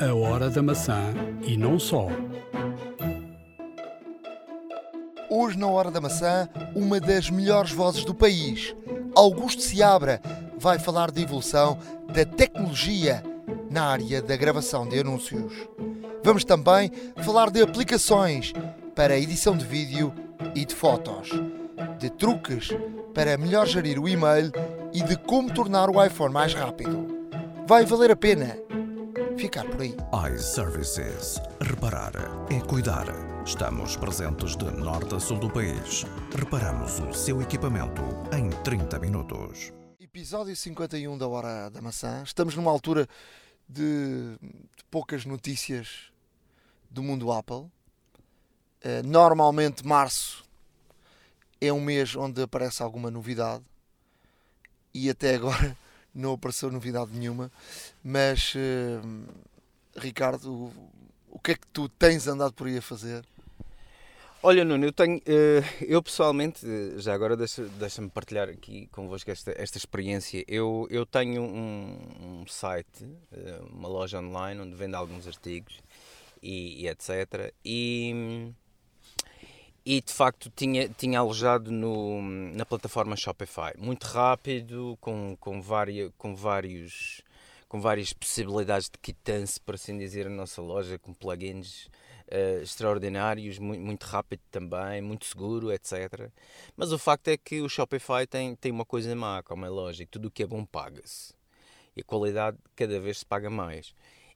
A Hora da Maçã e não só. Hoje, na Hora da Maçã, uma das melhores vozes do país, Augusto Seabra, vai falar da evolução da tecnologia na área da gravação de anúncios. Vamos também falar de aplicações para edição de vídeo e de fotos, de truques para melhor gerir o e-mail e de como tornar o iPhone mais rápido. Vai valer a pena ficar por aí. iServices. Reparar é cuidar. Estamos presentes de norte a sul do país. Reparamos o seu equipamento em 30 minutos. Episódio 51 da Hora da Maçã. Estamos numa altura de, de poucas notícias do mundo Apple. Uh, normalmente, março é um mês onde aparece alguma novidade e até agora não apareceu novidade nenhuma. Mas, uh, Ricardo, o, o que é que tu tens andado por aí a fazer? Olha, Nuno, eu tenho. Uh, eu pessoalmente, já agora deixa-me deixa partilhar aqui convosco esta, esta experiência. Eu, eu tenho um, um site, uma loja online onde vendo alguns artigos e, e etc. E e de facto tinha, tinha alojado no, na plataforma Shopify. Muito rápido, com, com, várias, com, vários, com várias possibilidades de quitança, por assim dizer, a nossa loja, com plugins uh, extraordinários, muito, muito rápido também, muito seguro, etc. Mas o facto é que o Shopify tem, tem uma coisa má, como é lógico, tudo o que é bom paga-se. E a qualidade cada vez se paga mais.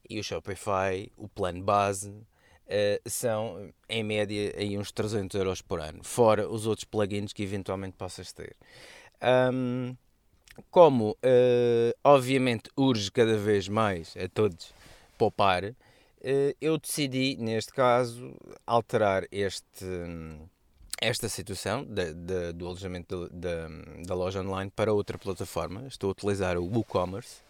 E o Shopify, o plano base, Uh, são em média aí uns 300 euros por ano, fora os outros plugins que eventualmente possas ter. Um, como uh, obviamente urge cada vez mais a todos poupar, uh, eu decidi neste caso alterar este, esta situação de, de, do alojamento da loja online para outra plataforma. Estou a utilizar o WooCommerce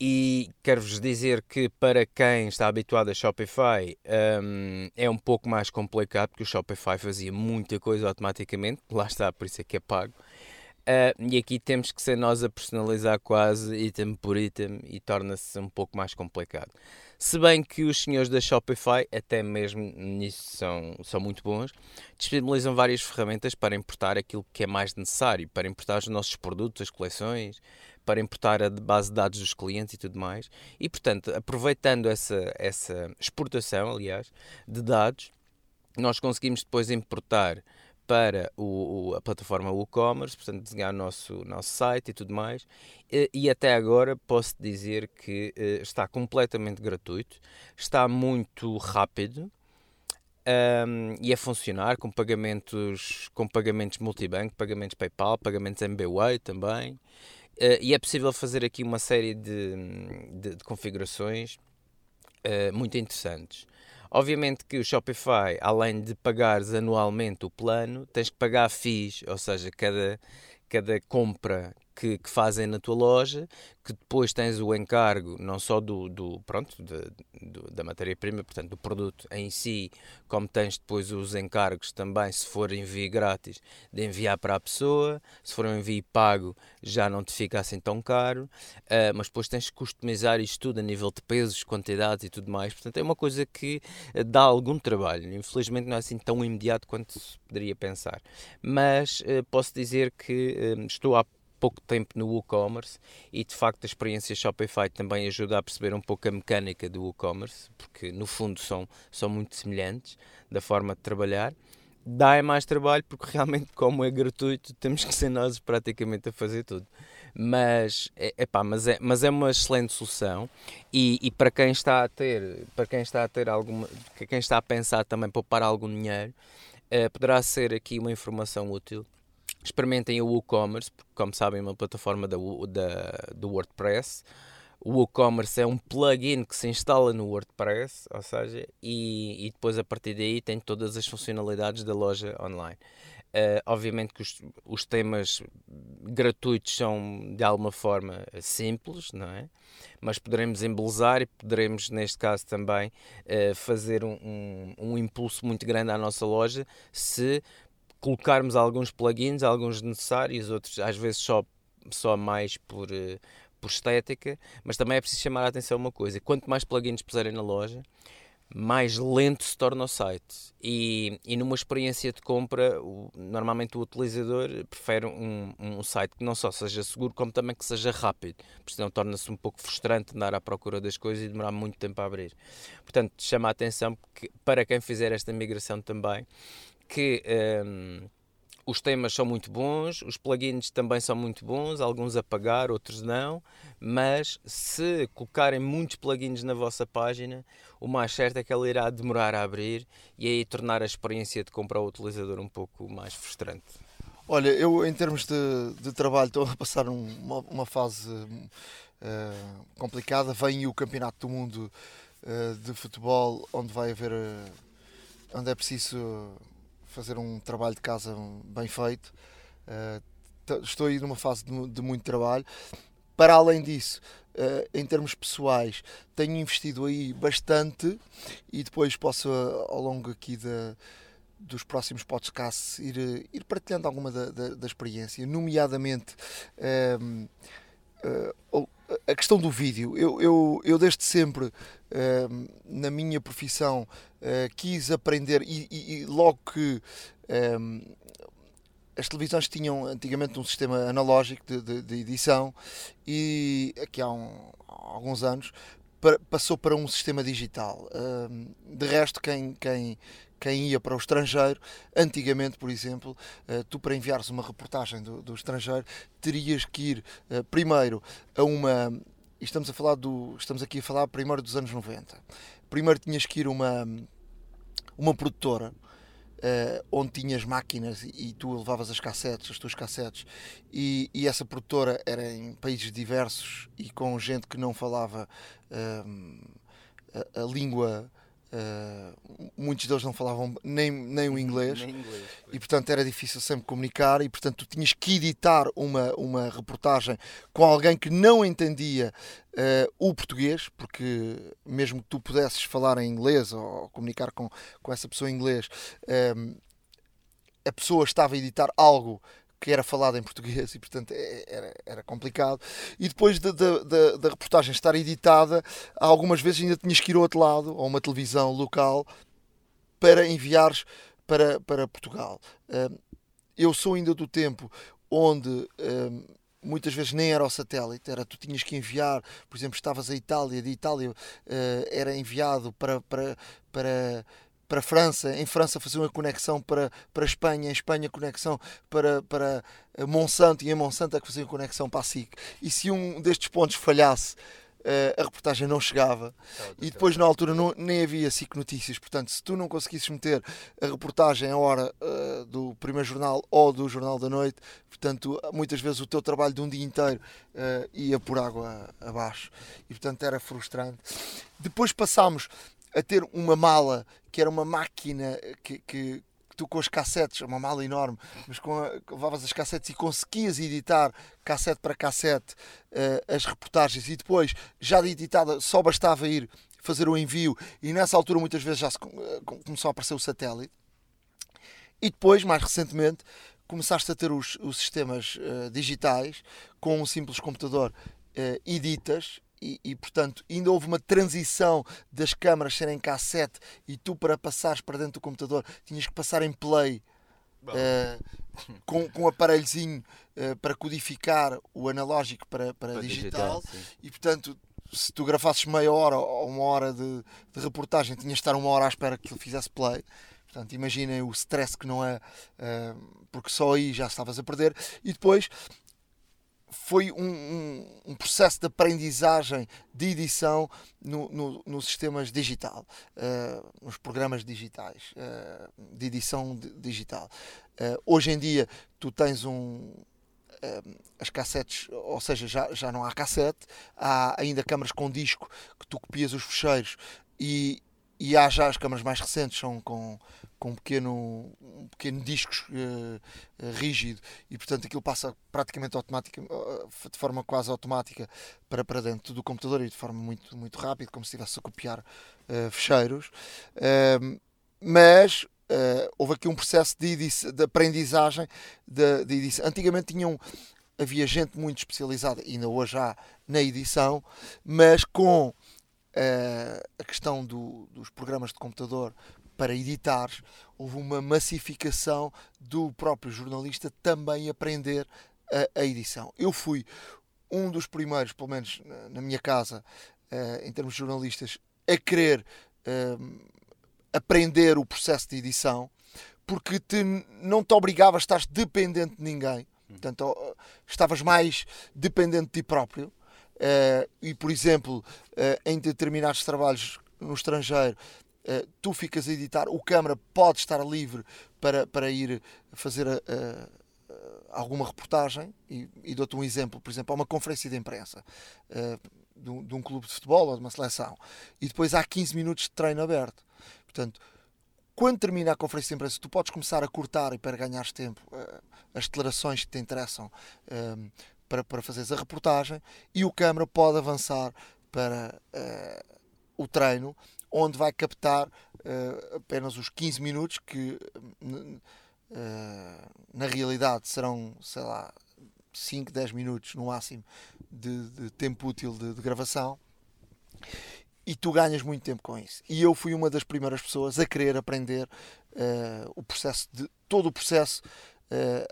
e quero-vos dizer que para quem está habituado a Shopify um, é um pouco mais complicado porque o Shopify fazia muita coisa automaticamente, lá está, por isso é que é pago. Uh, e aqui temos que ser nós a personalizar quase item por item e torna-se um pouco mais complicado. Se bem que os senhores da Shopify, até mesmo nisso, são, são muito bons, disponibilizam várias ferramentas para importar aquilo que é mais necessário, para importar os nossos produtos, as coleções, para importar a base de dados dos clientes e tudo mais. E, portanto, aproveitando essa, essa exportação, aliás, de dados, nós conseguimos depois importar para o, o, a plataforma WooCommerce, portanto, desenhar o nosso, nosso site e tudo mais. E, e até agora posso dizer que uh, está completamente gratuito, está muito rápido. Um, e a funcionar com pagamentos com pagamentos multibanco, pagamentos PayPal, pagamentos MBWay também. Uh, e é possível fazer aqui uma série de, de, de configurações uh, muito interessantes. Obviamente que o Shopify, além de pagares anualmente o plano, tens que pagar FIIs, ou seja, cada, cada compra que, que, fazem na tua loja, que depois tens o encargo não só do, do pronto de, do, da matéria-prima, portanto do produto em si, como tens depois os encargos também, se for envio grátis, de enviar para a pessoa, se for um envio pago já não te fica assim tão caro, uh, mas depois tens que customizar isto tudo a nível de pesos, quantidades e tudo mais, portanto é uma coisa que uh, dá algum trabalho, infelizmente não é assim tão imediato quanto se poderia pensar, mas uh, posso dizer que estou a pouco tempo no WooCommerce e de facto a experiência Shopify também ajuda a perceber um pouco a mecânica do WooCommerce, porque no fundo são, são muito semelhantes da forma de trabalhar. Dá é mais trabalho porque realmente como é gratuito temos que ser nós praticamente a fazer tudo. Mas, é, epá, mas, é, mas é uma excelente solução e, e para quem está a ter, para quem está a ter alguma, quem está a pensar também poupar algum dinheiro, eh, poderá ser aqui uma informação útil experimentem o WooCommerce, porque, como sabem, é uma plataforma da, da, do WordPress. O WooCommerce é um plugin que se instala no WordPress, ou seja, e, e depois a partir daí tem todas as funcionalidades da loja online. Uh, obviamente que os, os, temas gratuitos são de alguma forma simples, não é? Mas poderemos embelezar e poderemos, neste caso também, uh, fazer um, um, um, impulso muito grande à nossa loja se colocarmos alguns plugins, alguns necessários, outros às vezes só, só mais por, eh, por estética, mas também é preciso chamar a atenção uma coisa: quanto mais plugins puserem na loja, mais lento se torna o site. E, e numa experiência de compra, o, normalmente o utilizador prefere um, um site que não só seja seguro, como também que seja rápido, porque senão torna-se um pouco frustrante andar à procura das coisas e demorar muito tempo a abrir. Portanto, chama a atenção que, para quem fizer esta migração também, que. Um, os temas são muito bons, os plugins também são muito bons, alguns a pagar, outros não, mas se colocarem muitos plugins na vossa página, o mais certo é que ela irá demorar a abrir e aí tornar a experiência de compra ao utilizador um pouco mais frustrante. Olha, eu em termos de, de trabalho estou a passar uma, uma fase uh, complicada. Vem o Campeonato do Mundo uh, de Futebol, onde vai haver, uh, onde é preciso fazer um trabalho de casa bem feito. Uh, estou aí numa fase de, de, muito trabalho. Para além disso, uh, em termos pessoais, tenho investido aí bastante e depois posso, uh, ao longo aqui da, dos próximos podcasts, ir, ir partilhando alguma da, da, da experiência, nomeadamente a questão do vídeo. Eu, eu, eu desde sempre, na minha profissão, uh, quis aprender e, e, e logo que um, as televisões tinham antigamente um sistema analógico de, de, de edição e aqui há, um, há alguns anos passou para um sistema digital. Um, de resto, quem, quem, quem ia para o estrangeiro, antigamente, por exemplo, uh, tu para enviares uma reportagem do, do estrangeiro terias que ir uh, primeiro a uma. Estamos a falar do. Estamos aqui a falar primeiro dos anos 90. Primeiro tinhas que ir a uma uma produtora uh, onde tinhas máquinas e, tu levavas as cassetes, as tuas cassetes, e, e, essa produtora era em países diversos e com gente que não falava uh, a, a, língua Uh, muitos deles não falavam nem, nem o inglês, nem inglês e portanto era difícil sempre comunicar. E portanto tu tinhas que editar uma, uma reportagem com alguém que não entendia uh, o português, porque mesmo que tu pudesses falar em inglês ou comunicar com, com essa pessoa em inglês, uh, a pessoa estava a editar algo que era falado em português e portanto é, era, era complicado. E depois da, reportagem estar editada algumas vezes ainda tinhas que ir ao outro lado a uma televisão local para enviares para, para Portugal. Eu sou ainda do tempo onde muitas vezes nem era o satélite, era tu tinhas que enviar, por exemplo, estavas a Itália, de Itália era enviado para, para, para para a França, em França fazer uma conexão para, para a Espanha, em Espanha conexão para, para Monsanto e em Monsanto é que faziam conexão para a SIC. E se um destes pontos falhasse, eh, a reportagem não chegava e depois na altura não, nem havia SIC Notícias, portanto se tu não conseguisses meter a reportagem à hora uh, do primeiro jornal ou do jornal da noite, portanto muitas vezes o teu trabalho de um dia inteiro uh, ia por água abaixo e portanto era frustrante. Depois passámos a ter uma mala que era uma máquina que, que tu com as cassetes, uma mala enorme, mas com a, levavas as cassetes e conseguias editar cassete para cassete uh, as reportagens e depois, já de editada, só bastava ir fazer o envio e nessa altura muitas vezes já se, uh, começou a aparecer o satélite. E depois, mais recentemente, começaste a ter os, os sistemas uh, digitais com um simples computador editas e, e, portanto ainda houve uma transição das câmaras serem cassete e tu para passares para dentro do computador tinhas que passar em play uh, com, com um aparelhozinho uh, para codificar o analógico para, para, para digital, digital e portanto se tu grafasses meia hora ou uma hora de, de reportagem tinhas de estar uma hora à espera que ele fizesse play. Portanto, imaginem o stress que não é, uh, porque só aí já estavas a perder. E depois foi um, um, um, processo de aprendizagem de edição no, no, no sistemas digital, uh, nos programas digitais, uh, de edição de, digital. Uh, hoje em dia tu tens um as cassetes, ou seja, já, já não há cassete, há ainda câmaras com disco que tu copias os fecheiros e, e há já as câmaras mais recentes são com, com um pequeno, um pequeno disco uh, uh, rígido e portanto aquilo passa praticamente automática, uh, de forma quase automática para, para dentro do computador e de forma muito, muito rápida, como se estivesse a copiar fecheiros. Ehm, mas houve aqui um processo de, de aprendizagem de, de edição. Antigamente tinham havia gente muito especializada, ainda hoje há na edição, mas com uh, a questão do, dos programas de computador para editar, houve uma massificação do próprio jornalista também aprender a, a edição. Eu fui um dos primeiros, pelo menos na, na minha casa, uh, em termos de jornalistas, a querer uh, aprender o processo de edição, porque te, não te obrigava a estar dependente de ninguém. Portanto, estavas mais dependente de ti próprio. Uh, e, por exemplo, uh, em determinados trabalhos no estrangeiro, uh, tu ficas a editar, o câmara pode estar livre para, para ir fazer alguma reportagem. E, e dou-te um exemplo, por exemplo, há uma conferência de imprensa de um, de, um, clube de futebol ou de uma seleção, e depois há 15 minutos de treino aberto. Portanto, quando termina a conferência de imprensa, tu podes começar a cortar e para ganhares tempo as declarações que te interessam para, para fazeres a reportagem e o câmara pode avançar para uh, o treino, onde vai captar uh, apenas os 15 minutos que uh, na realidade serão, sei lá, 5, 10 minutos no máximo de, de tempo útil de, de, gravação e tu ganhas muito tempo com isso. E eu fui uma das primeiras pessoas a querer aprender o processo de todo o processo Uh,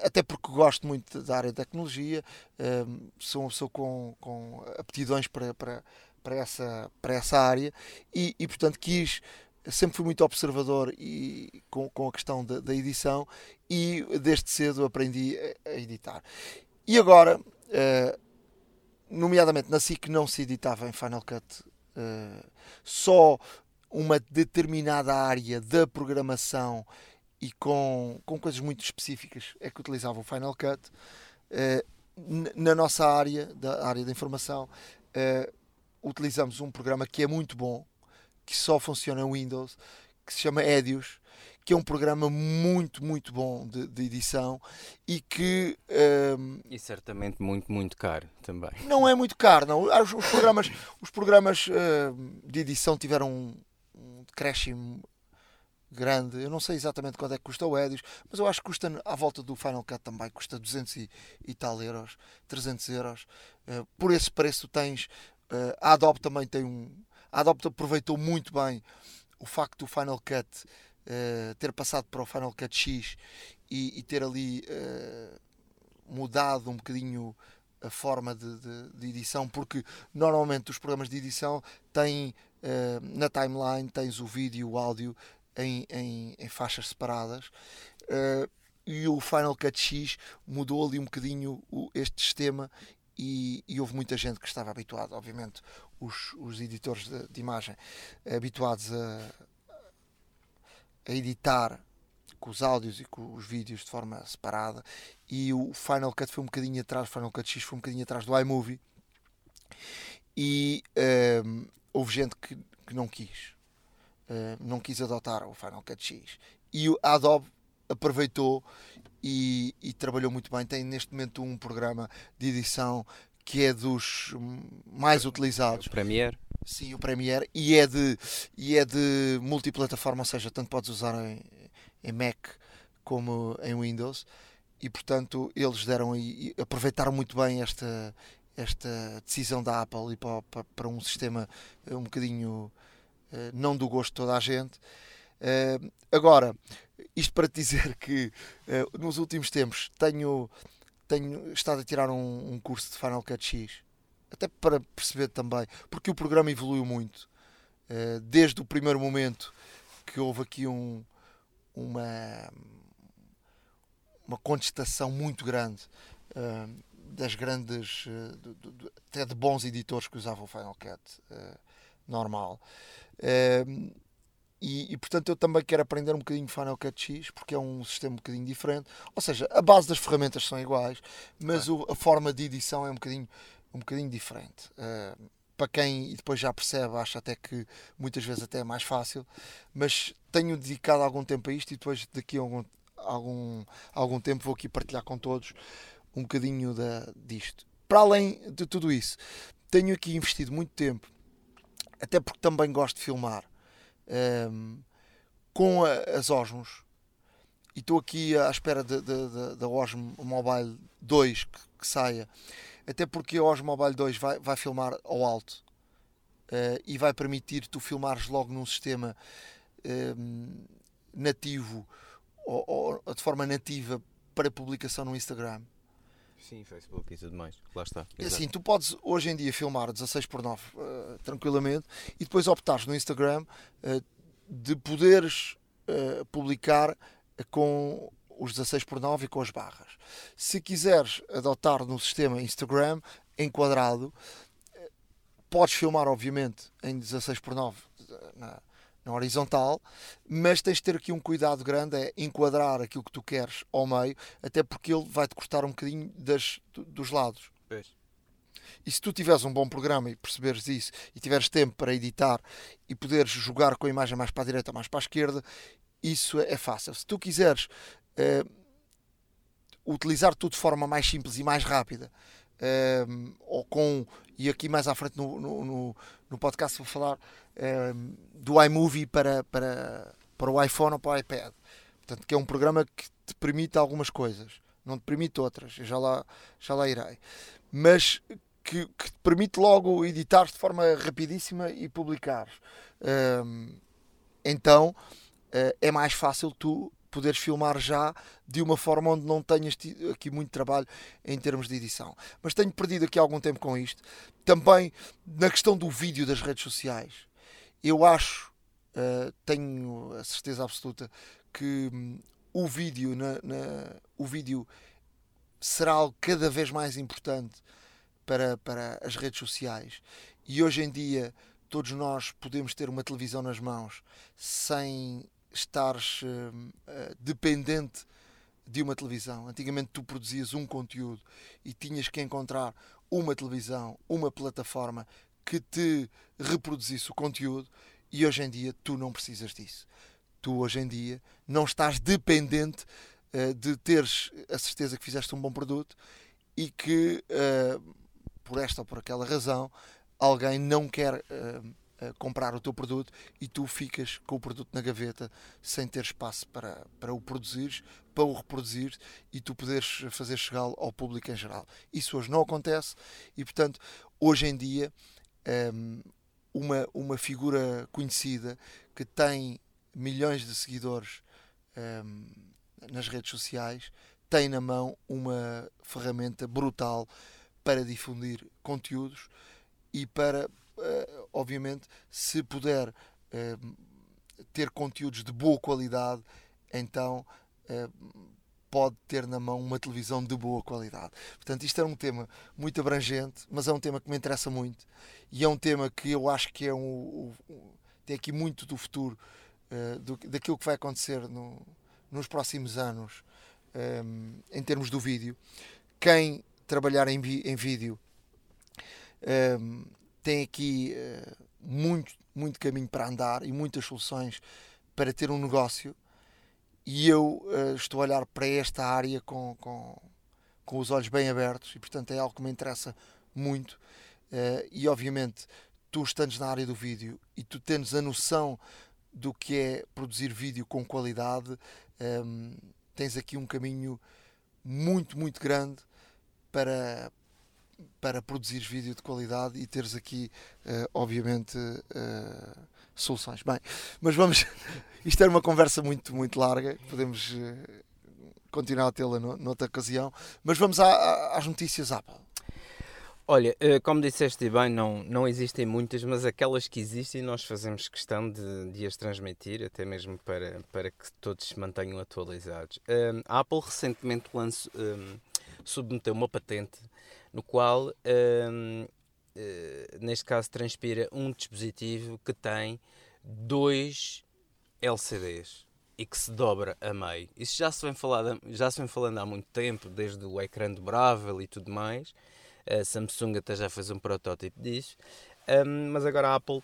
até porque gosto muito da área da tecnologia, uh, sou uma pessoa com, com aptidões para, para, para, essa, para essa área e, e, portanto, quis. Sempre fui muito observador e, com, com a questão da, da edição e desde cedo aprendi a, a editar. E agora, uh, nomeadamente na SIC, não se editava em Final Cut só uma determinada área da programação e com, com coisas muito específicas é que utilizava o Final Cut. Uh, na nossa área, da área da informação, uh, utilizamos um programa que é muito bom, que só funciona em Windows, que se chama Edius, que é um programa muito, muito bom de, de edição e que. Um, eh, e certamente muito, muito caro também. Não é muito caro, não. Os, os programas, os programas uh, de edição tiveram um, um decréscimo grande. Eu não sei exatamente quanto é que custa o Edios, mas eu acho que custa à volta do Final Cut também, custa 200 e, e tal euros, 300 euros. Uh, por esse preço tens. Uh, a Adobe também tem um. A Adobe aproveitou muito bem o facto do Final Cut uh, ter passado para o Final Cut X e, e ter ali mudado um bocadinho a forma de, de, de, edição, porque normalmente os programas de edição têm na timeline tens o vídeo, o áudio em, em, em faixas separadas. Uh, e o Final Cut X mudou ali um bocadinho o, este sistema e, e, houve muita gente que estava habituada, obviamente, os, os editores de, de imagem habituados a, a editar com os áudios e com os vídeos de forma separada e o Final Cut foi um bocadinho atrás, o Final Cut X foi um bocadinho atrás do iMovie e eh, houve gente que, que não quis uh, não quis adotar o Final Cut X. E a Adobe aproveitou e, e, trabalhou muito bem. Tem neste momento um programa de edição que é dos mais utilizados. O Premiere? Sim, o Premiere. E é de, e é de multiplataforma, ou seja, tanto podes usar em, em Mac como em Windows. E portanto eles deram e aproveitaram muito bem esta, esta decisão da Apple e para, para, para um sistema um bocadinho eh, não do gosto de toda a gente. Eh, agora, isto para te dizer que eh, nos últimos tempos tenho, tenho estado a tirar um, um curso de Final Cut X, até para perceber também, porque o programa evoluiu muito. desde o primeiro momento que houve aqui um, uma, uma contestação muito grande das grandes, até de bons editores que usavam Final Cut normal. Uh, e, e, portanto eu também quero aprender um bocadinho Final Cut X porque é um sistema um bocadinho diferente. Ou seja, a base das ferramentas são iguais, mas o, a forma de edição é um bocadinho, um bocadinho diferente. Uh, para quem depois já percebe, acha até que muitas vezes até é mais fácil, mas tenho dedicado algum tempo a isto e depois daqui a algum, algum, algum tempo vou aqui partilhar com todos um bocadinho da, disto. Para além de tudo isso, tenho aqui investido muito tempo até porque também gosto de filmar um, com a, as Osmos e estou aqui à espera da Osmo Mobile 2 que, que, saia Até porque a OS Mobile 2 vai, vai filmar ao alto uh, e vai permitir tu filmares logo num sistema uh, nativo ou, ou, de forma nativa para publicação no Instagram. Sim, Facebook e tudo mais. Lá está. É assim, tu podes hoje em dia filmar 16 por 9 uh, tranquilamente e depois optares no Instagram uh, de poderes uh, publicar com os 16 por 9 e com as barras. Se quiseres adotar no sistema Instagram enquadrado, podes filmar, obviamente, em 16 por 9 na, na horizontal, mas tens de ter aqui um cuidado grande, é enquadrar aquilo que tu queres ao meio, até porque ele vai-te cortar um bocadinho das, dos lados. Pois. E se tu tiveres um bom programa e perceberes isso, e tiveres tempo para editar e poderes jogar com a imagem mais para a direita, mais para a esquerda, isso é fácil. Se tu quiseres uh, utilizar tudo de forma mais simples e mais rápida, uh, ou com, e aqui mais à frente no, no, no, no podcast vou falar uh, do iMovie para, para, para o iPhone ou para o iPad. Portanto, que é um programa que te permite algumas coisas, não te permite outras, já lá, já lá irei. Mas que, que te permite logo editar de forma rapidíssima e publicar. Uh, então uh, é mais fácil tu poderes filmar já de uma forma onde não tenhas aqui muito trabalho em termos de edição. Mas tenho perdido aqui algum tempo com isto. Também na questão do vídeo das redes sociais, eu acho, uh, tenho a certeza absoluta que um, o vídeo, na, na, o vídeo será algo cada vez mais importante para, para as redes sociais. E hoje em dia todos nós podemos ter uma televisão nas mãos sem estares uh, dependente de uma televisão. Antigamente tu produzias um conteúdo e tinhas que encontrar uma televisão, uma plataforma que te reproduzisse o conteúdo e hoje em dia tu não precisas disso. Tu hoje em dia não estás dependente uh, de teres a certeza que fizeste um bom produto e que uh, por esta ou por aquela razão alguém não quer uh, comprar o teu produto e tu ficas com o produto na gaveta sem ter espaço para, para o produzir, para o reproduzir e tu poderes fazer chegá-lo ao público em geral. Isso hoje não acontece e, portanto, hoje em dia, ehm, uma, uma figura conhecida que tem milhões de seguidores ehm, nas redes sociais tem na mão uma ferramenta brutal para difundir conteúdos e para obviamente, se puder uh, ter conteúdos de boa qualidade, então uh, pode ter na mão uma televisão de boa qualidade. Portanto, isto é um tema muito abrangente, mas é um tema que me interessa muito e é um tema que eu acho que é um, um tem aqui muito do futuro, do, daquilo que vai acontecer no, nos próximos anos um, em termos do vídeo. Quem trabalhar em, em vídeo um, tem aqui uh, muito, muito caminho para andar e muitas soluções para ter um negócio. E eu uh, estou a olhar para esta área com, com, com os olhos bem abertos e, portanto, é algo que me interessa muito. Uh, e, obviamente, tu estando na área do vídeo e tu tens a noção do que é produzir vídeo com qualidade, um, ehm, tens aqui um caminho muito, muito grande para, para produzir vídeo de qualidade e teres aqui, uh, obviamente, uh, soluções. Bem, mas vamos. Isto era uma conversa muito, muito larga, podemos uh, continuar a tê-la noutra ocasião, mas vamos à, às notícias Apple. Olha, como disseste bem, não, não existem muitas, mas aquelas que existem nós fazemos questão de, de as transmitir, até mesmo para, para que todos se mantenham atualizados. a Apple recentemente lançou, submeteu uma patente no qual, uh, neste caso, transpira um dispositivo que tem dois LCDs e que se dobra a meio. Isso já se vem, falado, já se vem falando há muito tempo, desde o ecrã dobrável e tudo mais. A Samsung até já fez um protótipo disso. Um, mas agora a Apple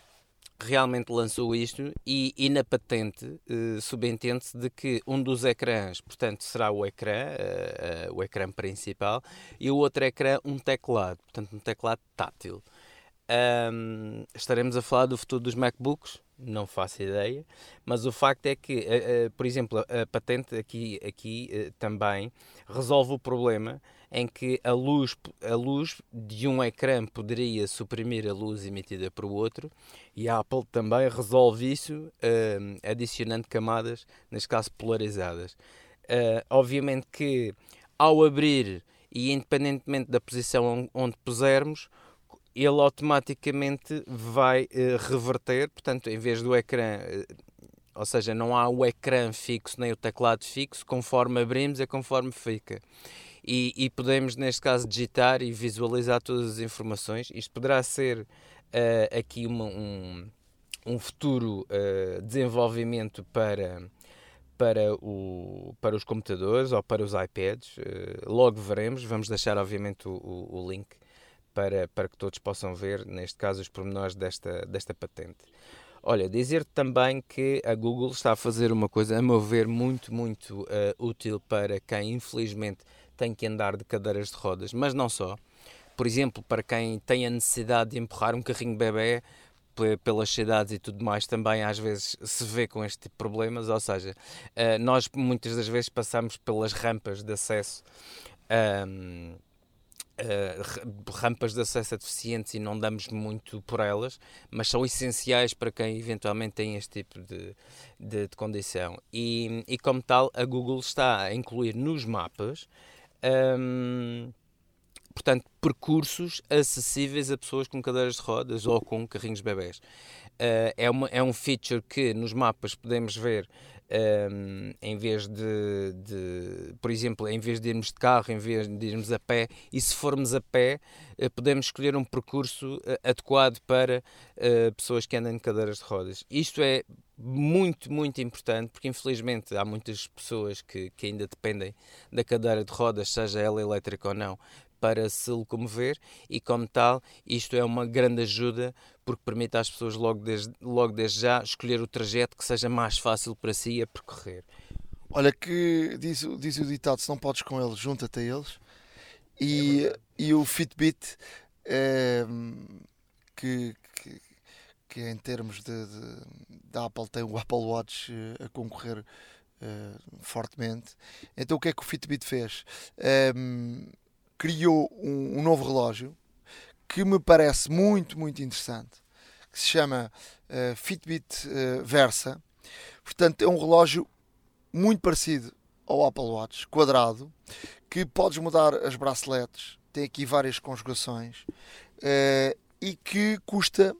realmente lançou isto e, e na patente uh, subentende-se de que um dos ecrãs, portanto, será o ecrã, uh, uh, o ecrã principal, e o outro ecrã um teclado, portanto, um teclado tátil. Um, estaremos a falar do futuro dos MacBooks, não faço ideia, mas o facto é que, uh, por exemplo, a, patente aqui, aqui também resolve o problema em que a luz, a luz de um ecrã poderia suprimir a luz emitida por outro e a Apple também resolve isso adicionando camadas, neste caso polarizadas. obviamente que ao abrir e independentemente da posição onde pusermos, ele automaticamente vai uh, reverter, portanto, em vez do ecrã, uh, ou seja, não há o ecrã fixo nem o teclado fixo, conforme abrimos é conforme fica. E, e podemos, neste caso, digitar e visualizar todas as informações. Isto poderá ser uh, aqui uma, um, um futuro desenvolvimento para para, o, para os computadores ou para os iPads. logo veremos. Vamos deixar, obviamente, o, o, o link para, para que todos possam ver, neste caso, os pormenores desta, desta patente. Olha, dizer também que a Google está a fazer uma coisa, a meu ver, muito, muito uh, útil para quem, infelizmente, tem que andar de cadeiras de rodas, mas não só. Por exemplo, para quem tem a necessidade de empurrar um carrinho bebê pelas cidades e tudo mais, também às vezes se vê com este tipo de problemas. Ou seja, uh, nós muitas das vezes passamos pelas rampas de acesso. Um, uh, rampas de acesso a deficientes e não damos muito por elas, mas são essenciais para quem eventualmente tem este tipo de, de, de condição. E, e, como tal, a Google está a incluir nos mapas. Um, portanto, percursos acessíveis a pessoas com cadeiras de rodas ou com carrinhos bebés. Uh, é, uma, é um feature que nos mapas podemos ver um, em vez de, de, por exemplo, em vez de irmos de carro, em vez de irmos a pé, e se formos a pé, uh, podemos escolher um percurso uh, adequado para pessoas que andam em cadeiras de rodas. Isto é muito, muito importante, porque infelizmente há muitas pessoas que, que ainda dependem da cadeira de rodas, seja ela elétrica ou não, para se locomover e, como tal, isto é uma grande ajuda porque permite às pessoas logo desde, logo desde já escolher o trajeto que seja mais fácil para si a percorrer. Olha, que diz, diz o ditado: se não podes com eles, junta-te a eles. E, é e o Fitbit, é, que, que, em termos de, da Apple, tem o Apple Watch eh, a concorrer uh, fortemente. Então, o que é que o Fitbit fez? Um, criou um, um, novo relógio que me parece muito, muito interessante, que se chama uh, Fitbit uh, Versa. Portanto, é um relógio muito parecido ao Apple Watch, quadrado, que podes mudar as braceletes, tem aqui várias conjugações, e que custa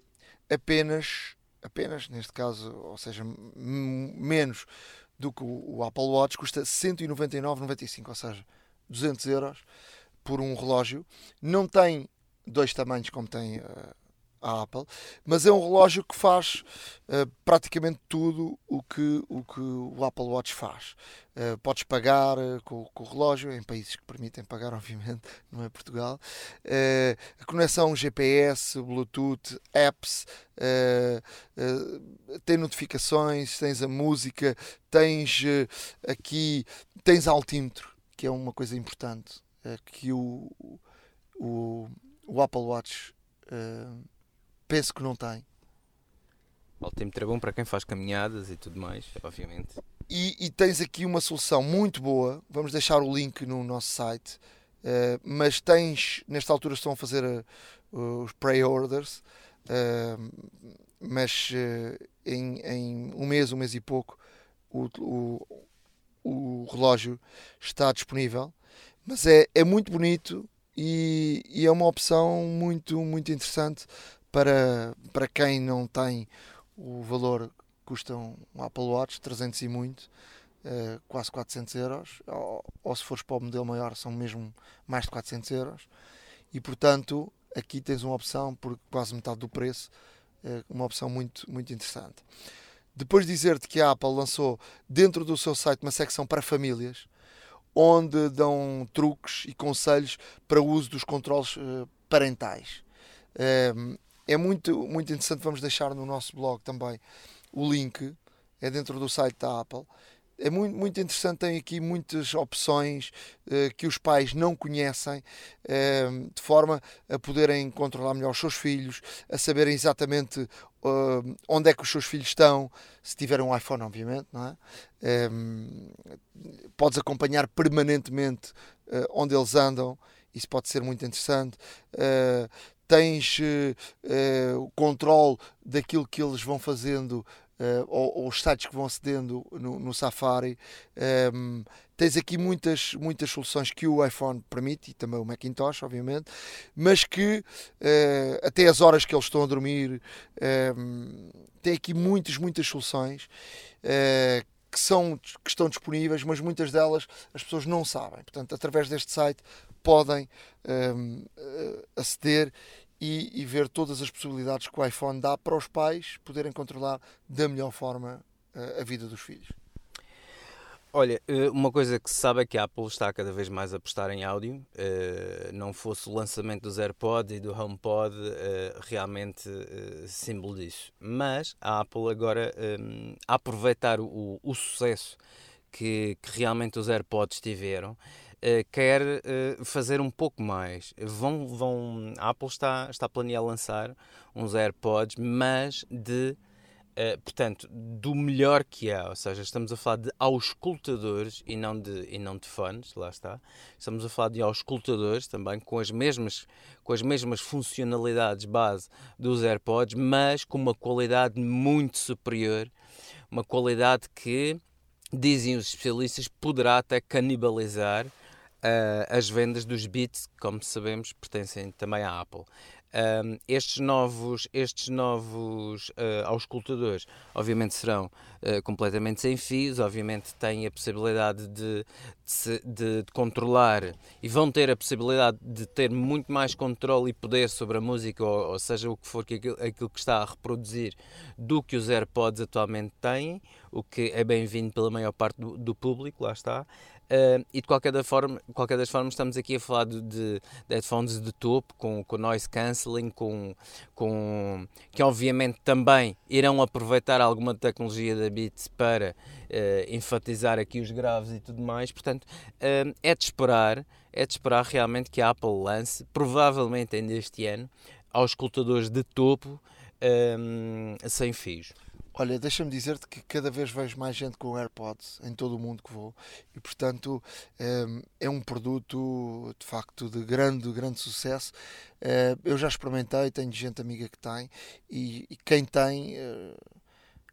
apenas, apenas neste caso, ou seja, menos do que o, o Apple Watch, custa 199,95, ou seja, 200 euros por um relógio. Não tem dois tamanhos como tem uh, a Apple, mas é um relógio que faz uh, praticamente tudo o que, o que o Apple Watch faz. Uh, podes pagar com, com, o relógio, em países que permitem pagar, obviamente, não é Portugal. a conexão GPS, Bluetooth, apps, tem notificações, tens a música, tens aqui, tens altímetro, que é uma coisa importante uh, que o, o, o Apple Watch uh, penso que não tem. O altímetro é bom para quem faz caminhadas e tudo mais, obviamente. E, e, tens aqui uma solução muito boa. Vamos deixar o link no nosso site. Uh, mas tens, nesta altura, estão a fazer uh, os pre-orders. Uh, mas em, em, um mês, um mês e pouco, o, o, o relógio está disponível. Mas é, é muito bonito e, e, é uma opção muito, muito interessante para, para quem não tem o valor custa um Apple Watch, 300 e muito, uh, quase 400 euros, ou, ou, se fores para o modelo maior são mesmo mais de 400 euros, e portanto aqui tens uma opção por quase metade do preço, uh, uma opção muito, muito interessante. Depois de dizer-te que a Apple lançou dentro do seu site uma secção para famílias, onde dão truques e conselhos para o uso dos controles uh, parentais. Uh, é muito, muito interessante, vamos deixar no nosso blog também o link, é dentro do site da Apple. é muito, muito interessante, tem aqui muitas opções uh, que os pais não conhecem, uh, de forma a poderem controlar melhor os seus filhos, a saberem exatamente uh, onde é que os seus filhos estão, se tiverem um iPhone, obviamente, não é? podes acompanhar permanentemente onde eles andam, isso pode ser muito interessante tens uh, o controle daquilo que eles vão fazendo uh, ou, ou, os sites que vão acedendo no, no Safari. Um, ehm, tens aqui muitas, muitas soluções que o iPhone permite e também o Macintosh, obviamente, mas que uh, até as horas que eles estão a dormir um, ehm, tem aqui muitas, muitas soluções. Uh, que, são, que estão disponíveis, mas muitas delas as pessoas não sabem. Portanto, através deste site podem um, ehm, aceder e, e, ver todas as possibilidades que o iPhone dá para os pais poderem controlar da melhor forma uh, a vida dos filhos. Olha, eh, uma coisa que se sabe é que a Apple está cada vez mais a apostar em áudio. Eh, não fosse o lançamento dos AirPods e do HomePod realmente símbolo disso. Mas a Apple agora, a aproveitar o, o sucesso que, que realmente os AirPods tiveram, quer uh, fazer um pouco mais. Vão, vão, a Apple está, está a planear lançar uns AirPods, mas de Uh, portanto, do melhor que há, ou seja, estamos a falar de auscultadores e não de, e não de fones, lá está. Estamos a falar de auscultadores também com as mesmas, com as mesmas funcionalidades base dos AirPods, mas com uma qualidade muito superior, uma qualidade que, dizem os especialistas, poderá até canibalizar Uh, as vendas dos Beats, como sabemos, pertencem também à Apple. Um, estes novos, estes novos uh, auscultadores, obviamente, serão uh, completamente sem fios, obviamente, têm a possibilidade de, de, de, de, controlar e vão ter a possibilidade de ter muito mais controle e poder sobre a música, ou, ou seja, o que for que aquilo, aquilo, que está a reproduzir, do que os AirPods atualmente têm, o que é bem-vindo pela maior parte do, do público, lá está. Uh, e de qualquer, da forma, qualquer das formas, estamos aqui a falar de, de, headphones de topo, com, com noise cancelling, com, com, que obviamente também irão aproveitar alguma tecnologia da Beats para uh, enfatizar aqui os graves e tudo mais. Portanto, uh, é de esperar, é de esperar realmente que a Apple lance, provavelmente ainda este ano, aos escutadores de topo sem fios. Olha, deixa-me dizer-te que cada vez vejo mais gente com AirPods em todo o mundo que vou e, portanto, ehm, é um produto de facto de grande, grande sucesso. Eh, eu já experimentei, tenho gente amiga que tem e, quem tem eh,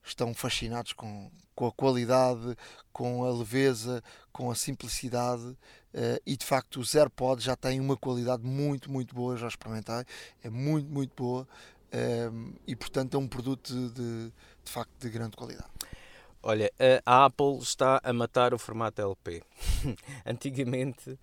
estão fascinados com, com a qualidade, com a leveza, com a simplicidade eh, e de facto os AirPods já têm uma qualidade muito, muito boa. Eu já experimentei, é muito, muito boa. Ehm, e portanto é um produto de, de facto de grande qualidade. Olha, a Apple está a matar o formato LP. Antigamente,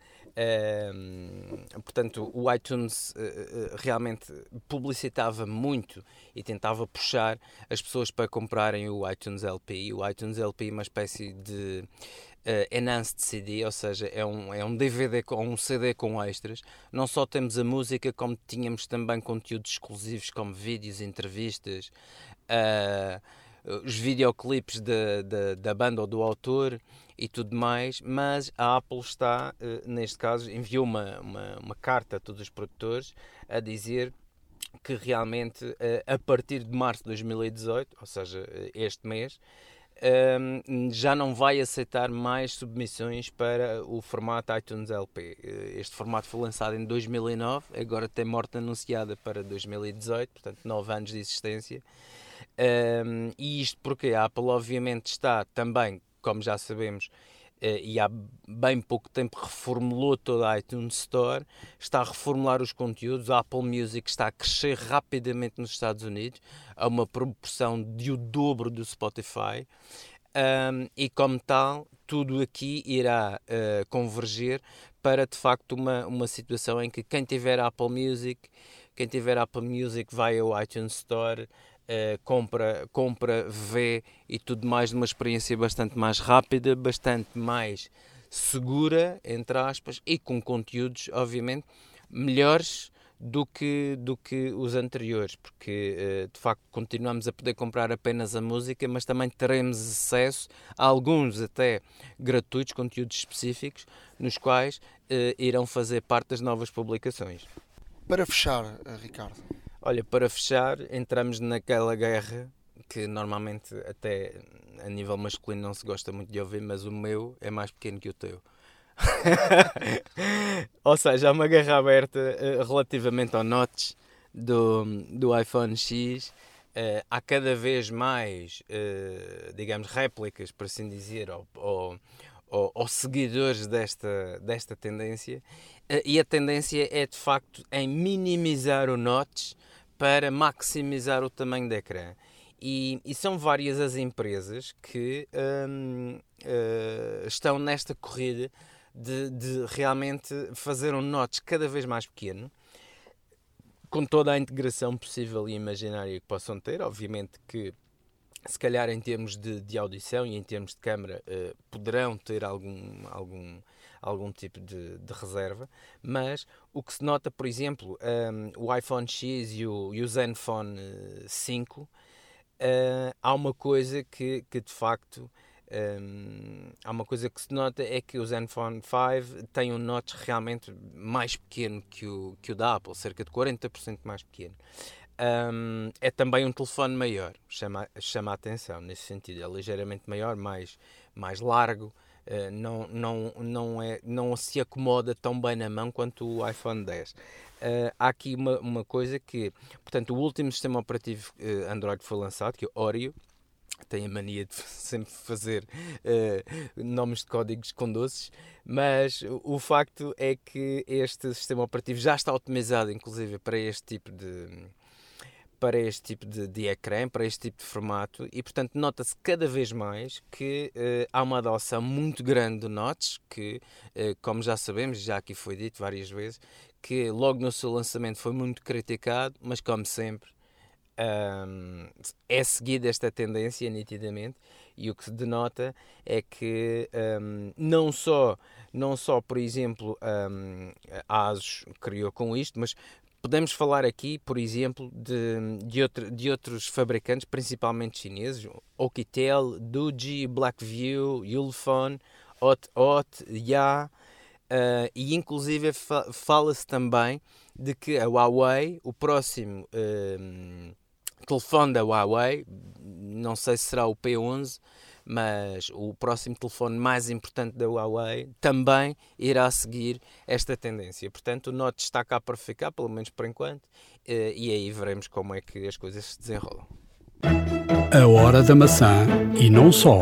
portanto, o iTunes uh, realmente publicitava muito e tentava puxar as pessoas para comprarem o iTunes LP. O iTunes LP é uma espécie de uh, enhanced CD, ou seja, é um, é um DVD com um CD com extras. Não só temos a música, como tínhamos também conteúdos exclusivos como vídeos, entrevistas, uh, os videoclipes de, de, da banda ou do autor e tudo mais, mas a Apple está, uh, neste caso, enviou uma, uma, uma, carta a todos os produtores a dizer que realmente uh, a partir de março de 2018, ou seja, este mês, um, já não vai aceitar mais submissões para o formato iTunes LP. Este formato foi lançado em 2009, agora tem morte anunciada para 2018, portanto, 9 anos de existência. Um, e isto porque a Apple, obviamente, está também, como já sabemos, uh, e há bem pouco tempo reformulou toda a iTunes Store, está a reformular os conteúdos. A Apple Music está a crescer rapidamente nos Estados Unidos, a uma proporção de o dobro do Spotify. Um, e como tal, tudo aqui irá uh, para de facto uma, uma situação em que quem tiver Apple Music, quem tiver Apple Music vai ao iTunes Store, Uh, compra, compra, vê e tudo mais numa experiência bastante mais rápida, bastante mais segura, entre aspas, e com conteúdos, obviamente, melhores do que, do que os anteriores, porque uh, de facto continuamos a poder comprar apenas a música, mas também teremos acesso a alguns até gratuitos, conteúdos específicos, nos quais uh, irão fazer parte das novas publicações. Para fechar, Ricardo. Olha, para fechar, entramos naquela guerra que normalmente até a nível masculino não se gosta muito de ouvir, mas o meu é mais pequeno que o teu. Ou seja, há uma guerra aberta uh, relativamente ao notch do, do iPhone X. Uh, há cada vez mais, uh, digamos, réplicas, por assim dizer, ou, ou, ou, ou seguidores desta, desta tendência. e a tendência é, de facto, em minimizar o notch para maximizar o tamanho do ecrã. E, e, são várias as empresas que uh, estão nesta corrida de, de, realmente fazer um notch cada vez mais pequeno, com toda a integração possível e imaginária que possam ter. Obviamente que, se calhar, em termos de, de audição e em termos de câmara, uh, poderão ter algum, algum, algum tipo de, de, reserva, mas o que se nota, por exemplo, um, o iPhone X e o, e o Zenfone 5, uh, há uma coisa que, que de facto um, há uma coisa que se nota é que o Zenfone 5 tem um notch realmente mais pequeno que o, que o da Apple, cerca de 40% mais pequeno. Um, é também um telefone maior, chama, chama a atenção nesse sentido, é ligeiramente maior, mais, mais largo, não, não, não, é, não se acomoda tão bem na mão quanto o iPhone 10. Uh, há aqui uma, uma coisa que, portanto, o último sistema operativo uh, Android foi lançado, que é o Oreo, tem a mania de sempre fazer uh, nomes de códigos com doces, mas o, facto é que este sistema operativo já está otimizado, inclusive, para este tipo de para este tipo de, de ecrã, para este tipo de formato, e portanto nota-se cada vez mais que uh, há uma adoção muito grande do Notch, que, uh, como já sabemos, já aqui foi dito várias vezes, que logo no seu lançamento foi muito criticado, mas como sempre, um, é seguida esta tendência nitidamente e o que se denota é que um, não só não só por exemplo um, a ASUS criou com isto mas podemos falar aqui por exemplo de, de, outro, de outros fabricantes principalmente chineses Oukitel, Doogee, Blackview, Ulefone, Hot Hot, Ya uh, e inclusive fa fala-se também de que a Huawei o próximo telefone da Huawei, não sei se será o P11, mas o próximo telefone mais importante da Huawei também irá seguir esta tendência. Portanto, o Note está cá para ficar, pelo menos por enquanto, eh, e aí veremos como é que as coisas se desenrolam. A hora da maçã e não só.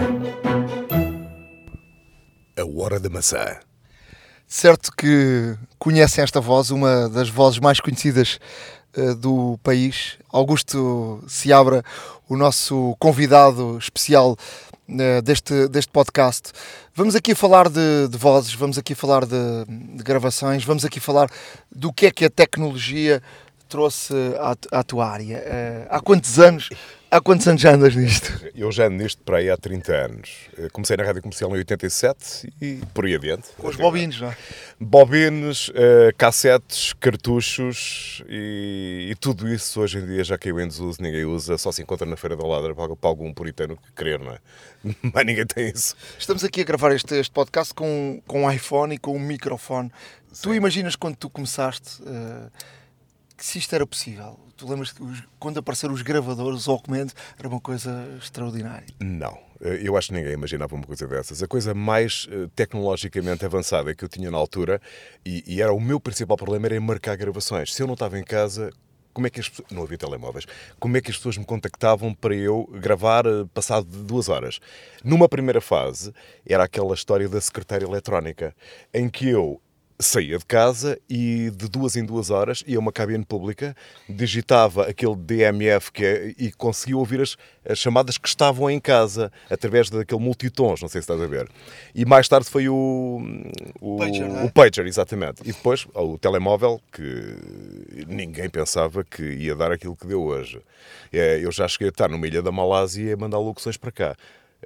A hora da maçã. Certo que conhecem esta voz, uma das vozes mais conhecidas uh, do país. Augusto Seabra, o nosso convidado especial deste, deste podcast. Vamos aqui falar de, de vozes, vamos aqui falar de, de, gravações, vamos aqui falar do que é que a tecnologia trouxe à, à tua área. Uh, há quantos anos Há quantos anos já andas nisto? Eu já ando nisto para aí há 30 anos. Comecei na rádio comercial em 87 e por aí adiante. Com os bobines, não é? Bobines, uh, cassetes, cartuchos e, e, tudo isso hoje em dia já caiu em desuso, ninguém usa, só se encontra na Feira da Ladra para, para algum puritano que querer, não é? Mas ninguém tem isso. Estamos aqui a gravar este, este podcast com, com um iPhone e com um microfone. Sim. Tu imaginas quando tu começaste uh, que se isto era possível? Tu lembras que quando apareceram os gravadores, os Walkman, era uma coisa extraordinária? Não. Eh, eu acho que ninguém imaginava uma coisa dessas. A coisa mais uh, tecnologicamente avançada que eu tinha na altura, e, e, era o meu principal problema, era marcar gravações. Se eu não estava em casa, como é que as pessoas... Não havia telemóveis. Como é que as pessoas me contactavam para eu gravar uh, passado de duas horas? Numa primeira fase, era aquela história da secretária eletrónica, em que eu saía de casa e de duas em duas horas ia a uma cabine pública, digitava aquele DMF que é, e conseguia ouvir as, as, chamadas que estavam em casa através daquele multitons, não sei se estás a ver. E mais tarde foi o, o, pager, é? o pager, exatamente. E depois o telemóvel, que ninguém pensava que ia dar aquilo que deu hoje. É, eu já cheguei a estar numa ilha da Malásia e a mandar locuções para cá.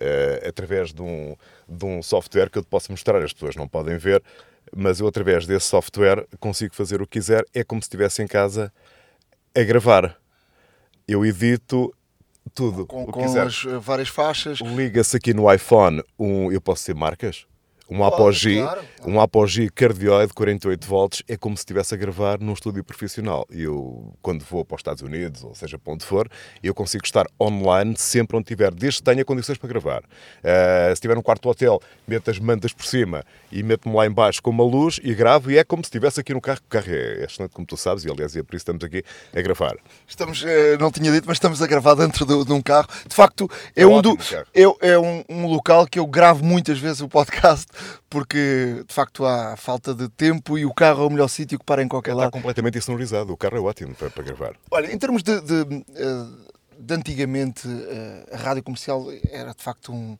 Uh, através de um, de um software que eu te posso mostrar, as pessoas não podem ver, mas eu através desse software consigo fazer o que quiser, é como se estivesse em casa a gravar. Eu edito tudo. Com, com as eh, várias faixas. Liga-se aqui no iPhone um. Eu posso ser marcas? Um Apogee, claro. um Apogee cardioide 48 volts é como se estivesse a gravar num estúdio profissional. Eu, quando vou para os Estados Unidos, ou seja, para onde for, eu consigo estar online sempre onde tiver, desde que tenha condições para gravar. Uh, se estiver num quarto de hotel, meto as mantas por cima e meto-me lá embaixo com uma luz e gravo, e é como se estivesse aqui no carro. O carro é, excelente, como tu sabes, e aliás é por isso que estamos aqui a gravar. Estamos, eh, não tinha dito, mas estamos a gravar dentro de, de um carro. De facto, é, É um, do, é, é um, um local que eu gravo muitas vezes o podcast, porque de facto há falta de tempo e o carro é o melhor sítio que para em qualquer Está lado. completamente insonorizado. O carro é ótimo para, para gravar. Olha, em termos de, de, eh, de antigamente, eh, a rádio comercial era de facto um.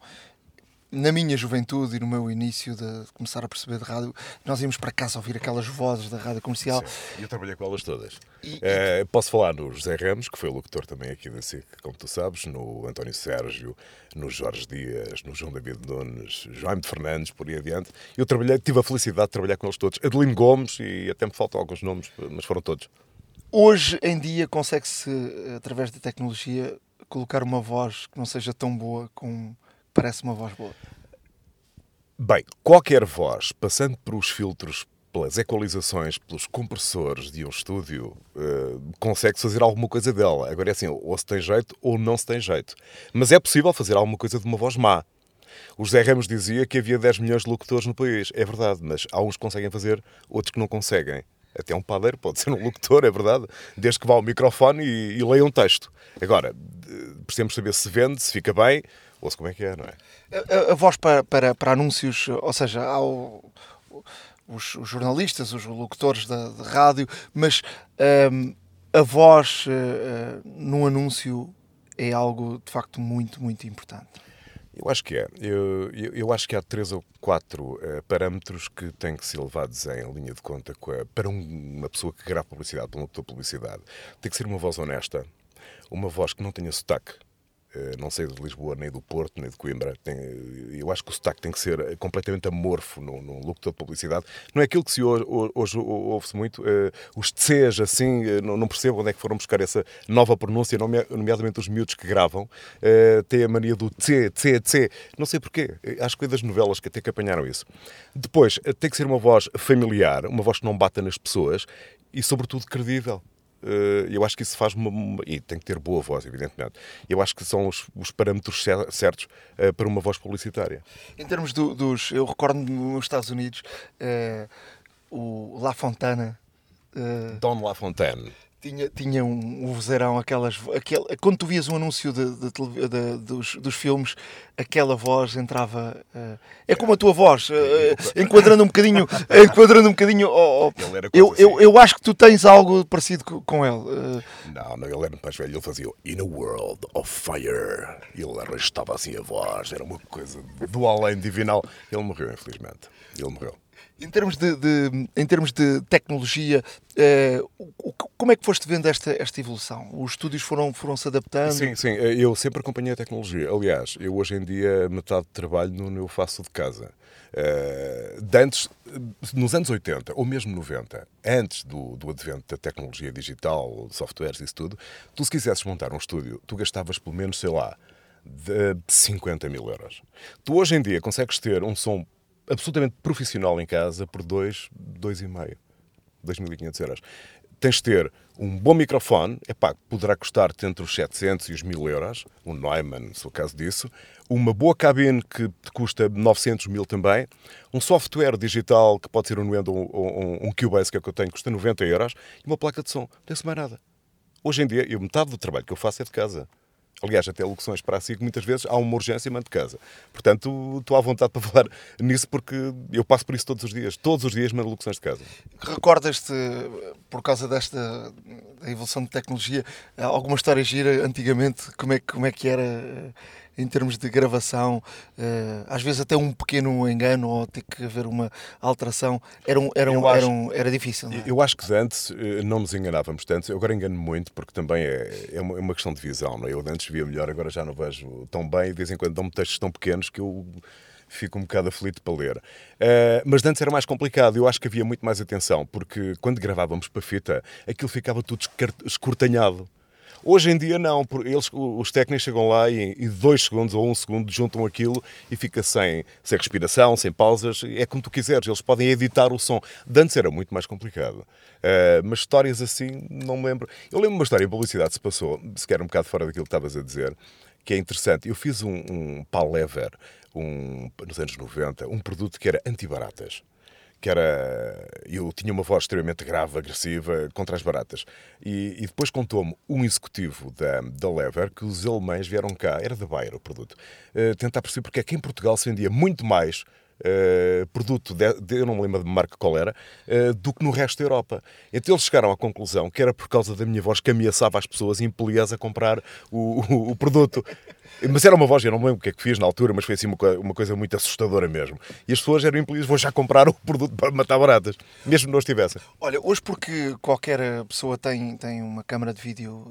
Na minha juventude e no meu início de começar a perceber de rádio, nós íamos para casa ouvir aquelas vozes da rádio comercial. E eu trabalhei com elas todas. E- Eh, posso falar no José Ramos, que foi locutor também aqui da SIC, como tu sabes, no António Sérgio, no Jorge Dias, no João David Nunes, Jaime de Fernandes, por aí adiante. Eu trabalhei, tive a felicidade de trabalhar com eles todos. Adelino Gomes, e até me faltam alguns nomes, mas foram todos. Hoje em dia consegue-se, através da tecnologia, colocar uma voz que não seja tão boa como parece uma voz boa. Bem, qualquer voz, passando por os filtros, pelas equalizações, pelos compressores de um estúdio, eh, consegue fazer alguma coisa dela. Agora é assim, ou se tem jeito ou não se tem jeito. Mas é possível fazer alguma coisa de uma voz má. O José Ramos dizia que havia 10 milhões de locutores no país. É verdade, mas há uns que conseguem fazer, outros que não conseguem. Até um padeiro pode ser um locutor, é verdade, desde que vá ao microfone e, e leia um texto. Agora, eh, precisamos saber se vende, se fica bem, ou se como é que é, não é? A, a- a voz para, para, para anúncios, ou seja, há o- os, os jornalistas, os locutores da, de rádio, mas hum, a voz eh, num anúncio é algo de facto muito, muito importante. Eu acho que é. Eu, eu, eu acho que há três ou quatro eh, parâmetros que têm que ser levados em linha de conta a- para um- uma pessoa que grava publicidade, para um locutor de publicidade. Tem que ser uma voz honesta, uma voz que não tenha sotaque. Eh, não sei de Lisboa, nem do Porto, nem de Coimbra. Tem- eu acho que o sotaque tem que ser eh, completamente amorfo num, num locutor de publicidade. Não é aquilo que se hoje, hoje ouve-se muito, eh, os TCs, assim, eh, não, não percebo onde é que foram buscar essa nova pronúncia, nome- nomeadamente os miúdos que gravam, eh, têm a mania do T, T, T. Não sei porquê. Eh, Acho que foi das novelas que até que apanharam isso. Depois, eh, tem que ser uma voz familiar, uma voz que não bata nas pessoas e, sobretudo, credível. Eh, Eu acho que isso faz uma, E tem que ter boa voz, evidentemente. Eu acho que são os, os parâmetros cer- certos eh, para uma voz publicitária. Em termos do- dos. Eu recordo-me nos Estados Unidos, eh, o La Fontana. eh, Don LaFontaine. Tinha, tinha um, um vozeirão, aquelas. Aquele, quando tu vias um anúncio de, de de- dos, dos filmes, aquela voz entrava. eh, é como a tua voz, eh, enquadrando um bocadinho. enquadrando um bocadinho. oh, oh, eu, quase eu, assim. eu acho que tu tens algo parecido co- com ele. eh, Não, não, ele era mais velho, ele fazia In a World of Fire. Ele arrastava assim a voz, era uma coisa do além divinal. Ele morreu, infelizmente. Ele morreu. Em termos de, de- em termos de tecnologia, eh, como é que foste vendo esta, esta evolução? Os estúdios foram, foram se adaptando? Sim, sim, eu sempre acompanhei a tecnologia. Aliás, eu hoje em dia, metade de trabalho no eu faço de casa. Eh, de antes, nos anos 80, ou mesmo 90, antes do, do advento da tecnologia digital, softwares e isso tudo, tu se quisesses montar um estúdio, tu gastavas pelo menos, sei lá, de 50 mil euros. Tu hoje em dia consegues ter um som absolutamente profissional em casa por 2, 2,5. 2.500 euros. Tens de ter um bom microfone, epá, poderá custar-te entre os 700 e os 1.000 euros, um Neumann, se for o caso disso, uma boa cabine que te custa 900 mil também, um software digital que pode ser um Nuendo ou um, um Cubase, que é o que eu tenho, custa 90 euros, e uma placa de som. Não tem-se mais nada. Hoje em dia, eu, metade do trabalho que eu faço é de casa. Aliás, até locuções para si, que muitas vezes há uma urgência e mando de casa. Portanto, estou à vontade para falar nisso porque eu passo por isso todos os dias. Todos os dias mando locuções de casa. Recordas-te, por causa desta, da evolução de tecnologia. Há alguma história gira antigamente, como é, como é que era eh, em termos de gravação, eh, às vezes até um pequeno engano ou ter que haver uma alteração, era, um, era, um, acho- era, um- era difícil. É? Eu acho que antes eh, não nos enganávamos tanto. Eu agora engano muito porque também é, é uma, é uma questão de visão. Não é? Eu antes via melhor, agora já não vejo tão bem. De vez em quando dão-me textos tão pequenos que eu fico um bocado aflito para ler. Eh, mas antes era mais complicado. Eu acho que havia muito mais atenção porque quando gravávamos para fita aquilo ficava tudo escortanhado. Hoje em dia não, eles, os técnicos chegam lá e dois segundos ou um segundo juntam aquilo e fica sem, sem respiração, sem pausas, é como tu quiseres, eles podem editar o som. De antes era muito mais complicado. Uh, mas histórias assim, não me lembro. Eu lembro uma história em publicidade se passou, sequer um bocado fora daquilo que estavas a dizer, que é interessante. Eu fiz um, um Palever, um, nos anos 90, um produto que era antibaratas que era. Eu tinha uma voz extremamente grave, agressiva contra as baratas. E, e depois contou-me um executivo da, da Lever que os alemães vieram cá, era da Bayer o produto, eh, tentar perceber porque é que em Portugal se vendia muito mais. eh, produto, de, de- eu não me lembro de marca qual era, eh, do que no resto da Europa. Então eles chegaram à conclusão que era por causa da minha voz que ameaçava as pessoas e impelia-as a comprar o, o- o produto. Mas era uma voz, eu não me lembro o que é que fiz na altura, mas foi assim uma, uma coisa muito assustadora mesmo. E as pessoas eram impelidas, vou já comprar o produto para matar baratas, mesmo que não estivessem. Olha, hoje porque qualquer pessoa tem, tem uma câmara de vídeo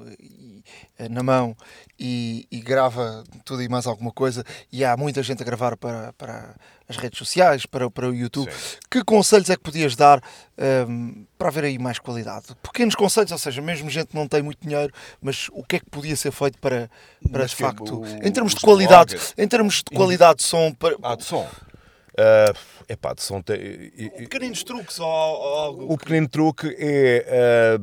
eh, na mão e, e grava tudo e mais alguma coisa, e há muita gente a gravar para, para as redes sociais, para, para o YouTube, que conselhos é que podias dar ehm, para haver aí mais qualidade? Pequenos conselhos, ou seja, mesmo gente que não tem muito dinheiro, mas o que é que podia ser feito para, para Mas de facto, o- em termos os de qualidade, bloggers- em termos de qualidade de som, para, Ah, de som. É epá, de som tem. pequeninos truques ou, ou algo. O pequeno truque é, eh,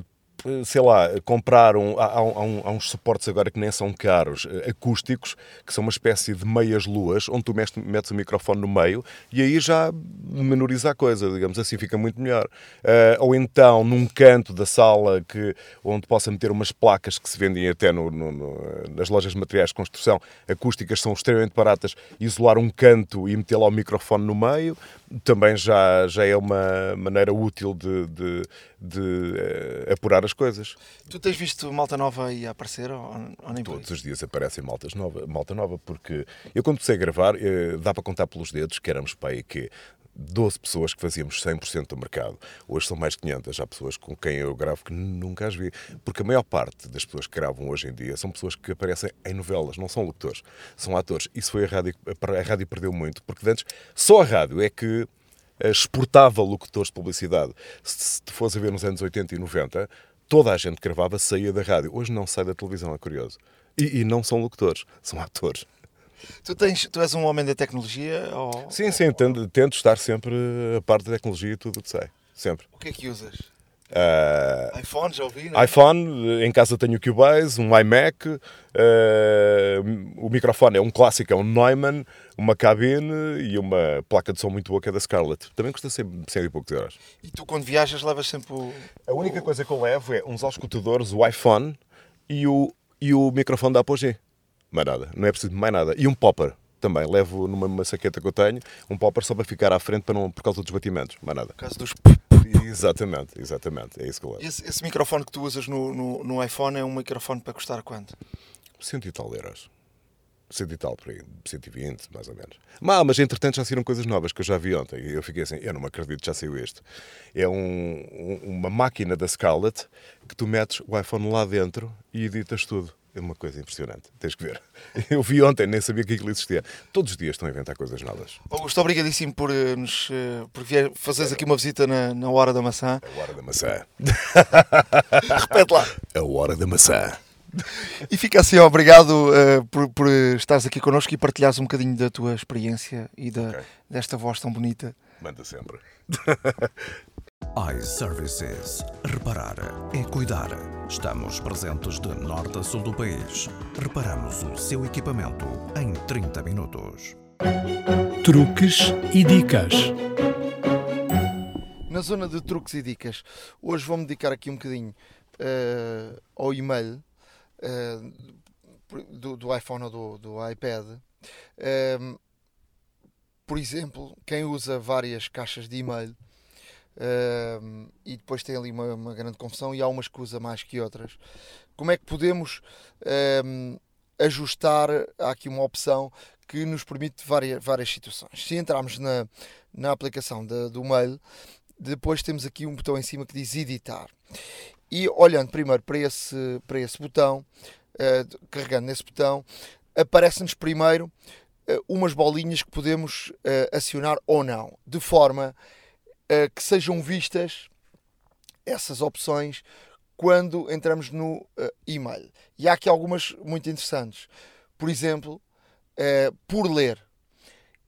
sei lá, comprar um. Há, há uns suportes agora que nem são caros, eh, acústicos, que são uma espécie de meias luas, onde tu metes, o microfone no meio e aí já menoriza a coisa, digamos assim, fica muito melhor. Eh, ou então num canto da sala que, onde possa meter umas placas que se vendem até no- no- no- nas lojas de materiais de construção, acústicas são extremamente baratas, isolar um canto e meter lá o microfone no meio também já, já é uma maneira útil de, de, de, eh, apurar as coisas. Tu tens visto malta nova aí a aparecer ou, ou nem Todos os dias aparecem maltas nova, malta nova, porque eu quando comecei a gravar, eh, dá para contar pelos dedos que éramos para aí que 12 pessoas que fazíamos 100% do mercado. Hoje são mais de 500. Há pessoas com quem eu gravo que nunca as vi. Porque a maior parte das pessoas que gravam hoje em dia são pessoas que aparecem em novelas, não são locutores, são atores. Isso foi a rádio, a rádio perdeu muito, porque antes só a rádio é que eh, exportava locutores de publicidade. Se tu fores a ver nos anos 80 e 90, toda a gente que gravava saía da rádio. Hoje não sai da televisão, é curioso. E, e não são locutores, são atores. Tu, tens, tu és um homem da tecnologia ou Sim, sim, tento, tento estar sempre a parte da tecnologia e tudo o que sei. Sempre. o que é que usas? Ah, iPhone, já ouvi, não é? iPhone, em casa tenho o Cubase, um iMac, ah, o microfone é um clássico, é um Neumann, uma cabine e uma placa de som muito boa que é da Scarlett. Também custa sempre 100 e poucos euros. E tu quando viajas levas sempre o... A única coisa que eu levo é uns auscultadores, o iPhone e o, e o microfone da Apogee. Mais nada, não é preciso mais nada. E um popper também. Levo numa uma saqueta que eu tenho, um popper só para ficar à frente para não, por causa dos batimentos. Mais nada. por causa dos... Exatamente, exatamente. É isso que eu levo. Esse, esse microfone que tu usas no, no, no iPhone é um microfone para custar quanto? Cento e tal euros. Cento e tal, por aí. 120, mais ou menos. Mas, mas entretanto já saíram coisas novas que eu já vi ontem. E eu fiquei assim, eu não me acredito, já saiu este. É um, um- uma máquina da Scarlett que tu metes o iPhone lá dentro e editas tudo. É uma coisa impressionante. Tens que ver. Eu vi ontem, nem sabia que aquilo existia. Todos os dias estão a inventar coisas novas. Augusto, obrigadíssimo por, eh, nos, eh, por vier, fazeres aqui uma visita na, na Hora da Maçã. A hora da maçã. Repete lá. A hora da maçã. E fica assim, obrigado eh, por, por estares aqui connosco e partilhares um bocadinho da tua experiência e da, Ok. desta voz tão bonita. Manda sempre. iServices. Reparar é cuidar. Estamos presentes de norte a sul do país. Reparamos o seu equipamento em 30 minutos. Truques e dicas. Na zona de truques e dicas, hoje vou-me dedicar aqui um bocadinho eh, ao e-mail eh, do, do iPhone ou do, do iPad. Ehm, por exemplo, quem usa várias caixas de e-mail uh, e depois tem ali uma, uma, grande confusão e há umas que usa mais que outras. Como é que podemos uh, ajustar? Há aqui uma opção que nos permite várias, várias situações. Se entrarmos na, na aplicação de, do mail, depois temos aqui um botão em cima que diz editar. E olhando primeiro para esse, para esse botão, uh, carregando nesse botão, aparece-nos primeiro uh, umas bolinhas que podemos uh, acionar ou não, de forma que sejam vistas essas opções quando entramos no e-mail. E há aqui algumas muito interessantes. Por exemplo, por ler.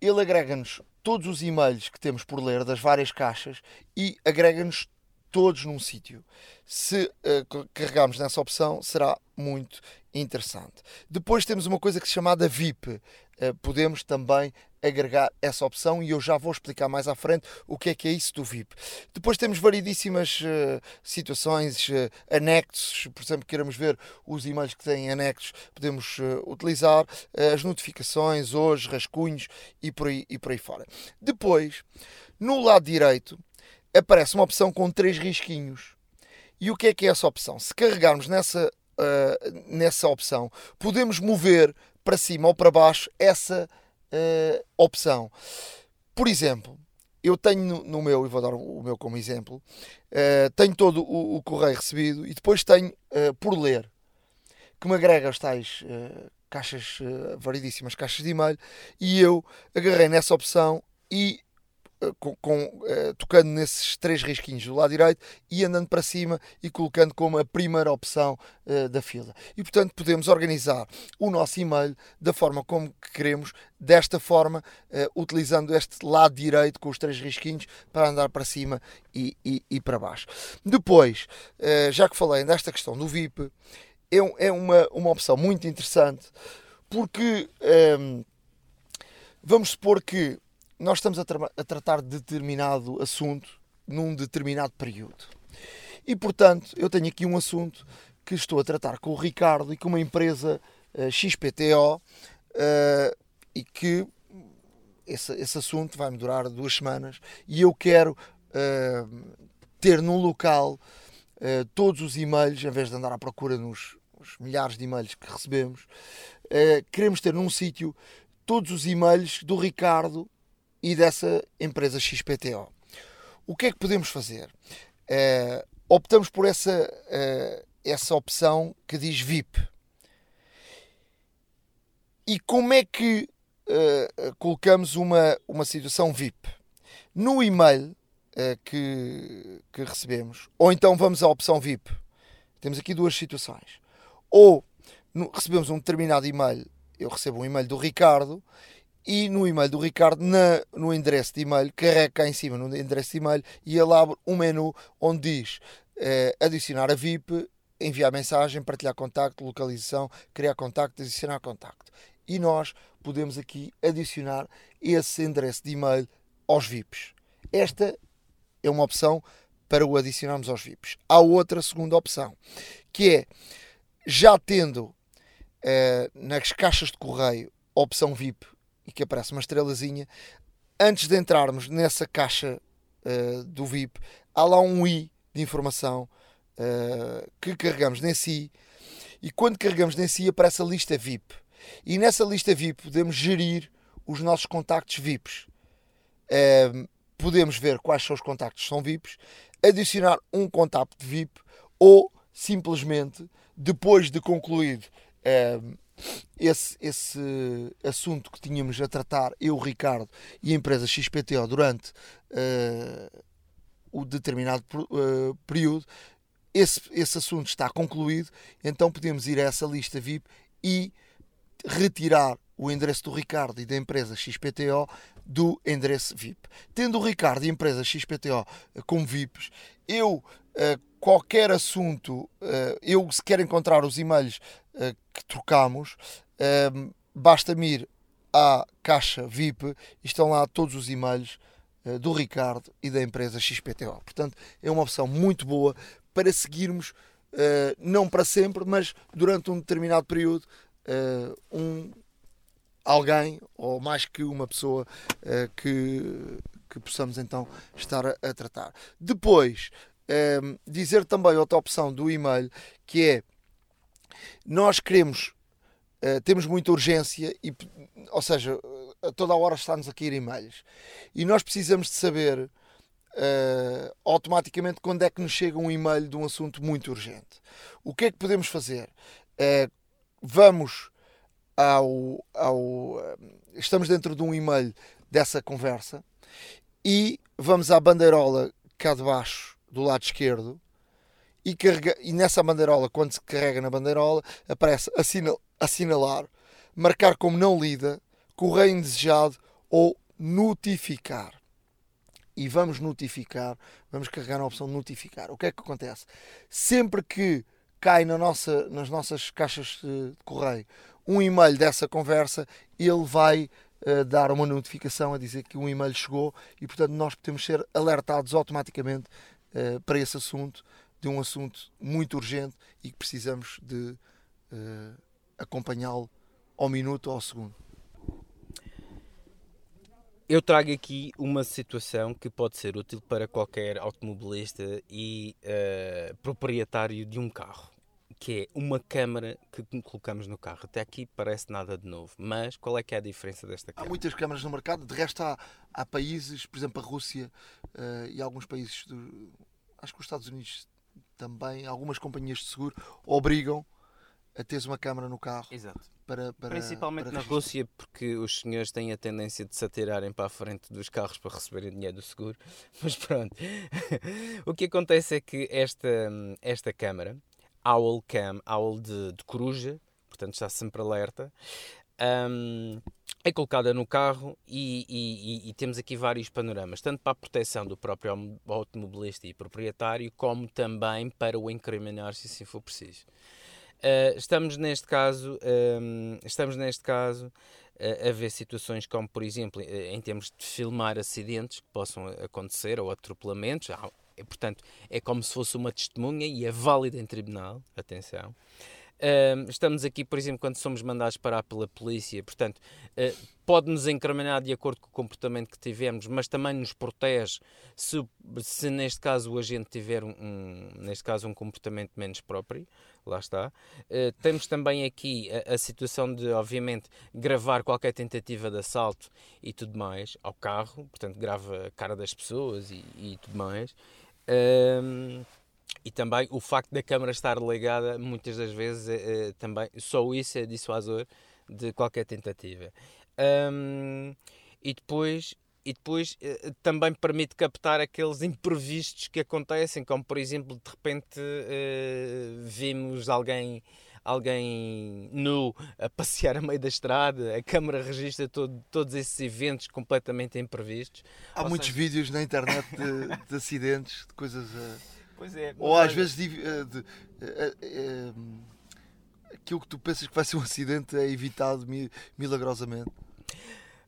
Ele agrega-nos todos os e-mails que temos por ler das várias caixas e agrega-nos todos num sítio. Se uh, carregarmos nessa opção, será muito interessante. Depois temos uma coisa que se chamada VIP. Uh, eh, podemos também agregar essa opção e eu já vou explicar mais à frente o que é que é isso do VIP. Depois temos variedíssimas uh, situações, uh, anexos, por exemplo, queremos ver os e-mails que têm anexos, podemos uh, utilizar as notificações, hoje, rascunhos e por, aí, e por aí fora. Depois, no lado direito, aparece uma opção com três risquinhos. E o que é que é essa opção? Se carregarmos nessa, nessa opção, podemos mover para cima ou para baixo essa uh, opção. Por exemplo, eu tenho no meu, e vou dar o meu como exemplo, uh, tenho todo o, o, correio recebido e depois tenho por ler, que me agrega os tais caixas, variedíssimas caixas de e-mail, e eu agarrei nessa opção e com, com uh, tocando nesses três risquinhos do lado direito e andando para cima e colocando como a primeira opção uh, da fila. E portanto podemos organizar o nosso e-mail da forma como queremos, desta forma, uh, utilizando este lado direito com os três risquinhos para andar para cima e, e, e para baixo. Depois, já que falei desta questão do VIP, é, é uma, uma opção muito interessante porque um, vamos supor que nós estamos a, tra a tratar de determinado assunto num determinado período. E portanto, eu tenho aqui um assunto que estou a tratar com o Ricardo e com uma empresa uh, XPTO uh, e que esse, esse assunto vai-me durar duas semanas e eu quero uh, ter num local todos os e-mails, em vez de andar à procura nos, nos milhares de e-mails que recebemos, queremos ter num sítio todos os e-mails do Ricardo e dessa empresa XPTO. O que é que podemos fazer? Uh, optamos por essa, uh, essa opção que diz VIP. E como é que uh, colocamos uma, uma situação VIP? No e-mail que, que recebemos, ou então vamos à opção VIP. Temos aqui duas situações. Ou no, recebemos um determinado e-mail, eu recebo um e-mail do Ricardo e no e-mail do Ricardo, na, no endereço de e-mail, carrega cá em cima no endereço de e-mail e ele abre um menu onde diz eh, adicionar a VIP, enviar mensagem, partilhar contacto, localização, criar contacto, adicionar contacto. E nós podemos aqui adicionar esse endereço de e-mail aos VIPs. Esta é uma opção para o adicionarmos aos VIPs. Há outra segunda opção, que é já tendo eh, nas caixas de correio a opção VIP e que aparece uma estrelazinha, antes de entrarmos nessa caixa uh, do VIP, há lá um i de informação uh, que carregamos nesse i e quando carregamos nesse i aparece a lista VIP. E nessa lista VIP podemos gerir os nossos contactos VIPs. Uh, podemos ver quais são os contactos que são VIPs, adicionar um contacto VIP ou simplesmente, depois de concluído esse, esse assunto que tínhamos a tratar, eu, Ricardo e a empresa XPTO, durante uh, o determinado uh, período, esse, esse assunto está concluído, então podemos ir a essa lista VIP e retirar o endereço do Ricardo e da empresa XPTO do endereço VIP. Tendo o Ricardo e a empresa XPTO como VIPs, eu, qualquer assunto, eu se quer encontrar os e-mails eh, que trocamos, ehm, basta-me ir à caixa VIP e estão lá todos os e-mails eh, do Ricardo e da empresa XPTO. Portanto, é uma opção muito boa para seguirmos, eh, não para sempre, mas durante um determinado período, um, alguém ou mais que uma pessoa que, que possamos então estar a, a tratar. Depois, ehm, dizer também outra opção do e-mail que é nós queremos, uh, temos muita urgência, e, ou seja, a toda hora está-nos a cair e-mails e nós precisamos de saber uh, automaticamente quando é que nos chega um e-mail de um assunto muito urgente. O que é que podemos fazer? Uh, vamos ao, ao. Estamos dentro de um e-mail dessa conversa e vamos à bandeirola cá de baixo, do lado esquerdo, e, carrega, e nessa bandeirola, quando se carrega na bandeirola, aparece assinal, assinalar, marcar como não lida, correio indesejado ou notificar. E vamos notificar, vamos carregar na opção notificar. O que é que acontece? Sempre que cai na nossa, nas nossas caixas de correio um e-mail dessa conversa, ele vai uh, dar uma notificação a dizer que um e-mail chegou e, portanto, nós podemos ser alertados automaticamente uh, para esse assunto, de um assunto muito urgente e que precisamos de uh, acompanhá-lo ao minuto ou ao segundo. Eu trago aqui uma situação que pode ser útil para qualquer automobilista e proprietário de um carro que é uma câmara que colocamos no carro. Até aqui parece nada de novo, mas qual é que é a diferença desta câmara? Há muitas câmaras no mercado, de resto há, há países, por exemplo a Rússia uh, e alguns países, do, acho que os Estados Unidos também, algumas companhias de seguro obrigam a teres uma câmara no carro. Exato. Para, para, Principalmente para na Rússia, porque os senhores têm a tendência de se atirarem para a frente dos carros para receberem dinheiro do seguro. Mas pronto, o que acontece é que esta, esta câmara, Owl Cam, Owl de, de coruja, portanto está sempre alerta. Um, é colocada no carro e, e, e, temos aqui vários panoramas, tanto para a proteção do próprio automobilista e proprietário, como também para o incriminar se assim for preciso. Uh, estamos neste caso, um, estamos neste caso a ver situações como, por exemplo, uh, em termos de filmar acidentes que possam acontecer ou atropelamentos. Portanto, é como se fosse uma testemunha e é válida em tribunal. Atenção. Uh, estamos aqui, por exemplo, quando somos mandados parar pela polícia, portanto, uh, pode-nos incriminar de acordo com o comportamento que tivemos, mas também nos protege se, se neste caso o agente tiver um, um, neste caso um comportamento menos próprio, lá está. Uh, temos também aqui a, a, situação de, obviamente, gravar qualquer tentativa de assalto e tudo mais ao carro, portanto, grava a cara das pessoas e, e tudo mais. Um, e também o facto da câmara estar ligada, muitas das vezes, é, é, também só isso é dissuasor de qualquer tentativa. Um, e depois, e depois eh, também permite captar aqueles imprevistos que acontecem, como por exemplo, de repente vimos alguém alguém nu a passear a meio da estrada, a câmara registra todo, todos esses eventos completamente imprevistos. Há Ou muitos seja... vídeos na internet de, de, acidentes, de coisas. Uh... Pois é. Ou às vezes de, de, de, aquilo que tu pensas que vai ser um acidente é evitado milagrosamente.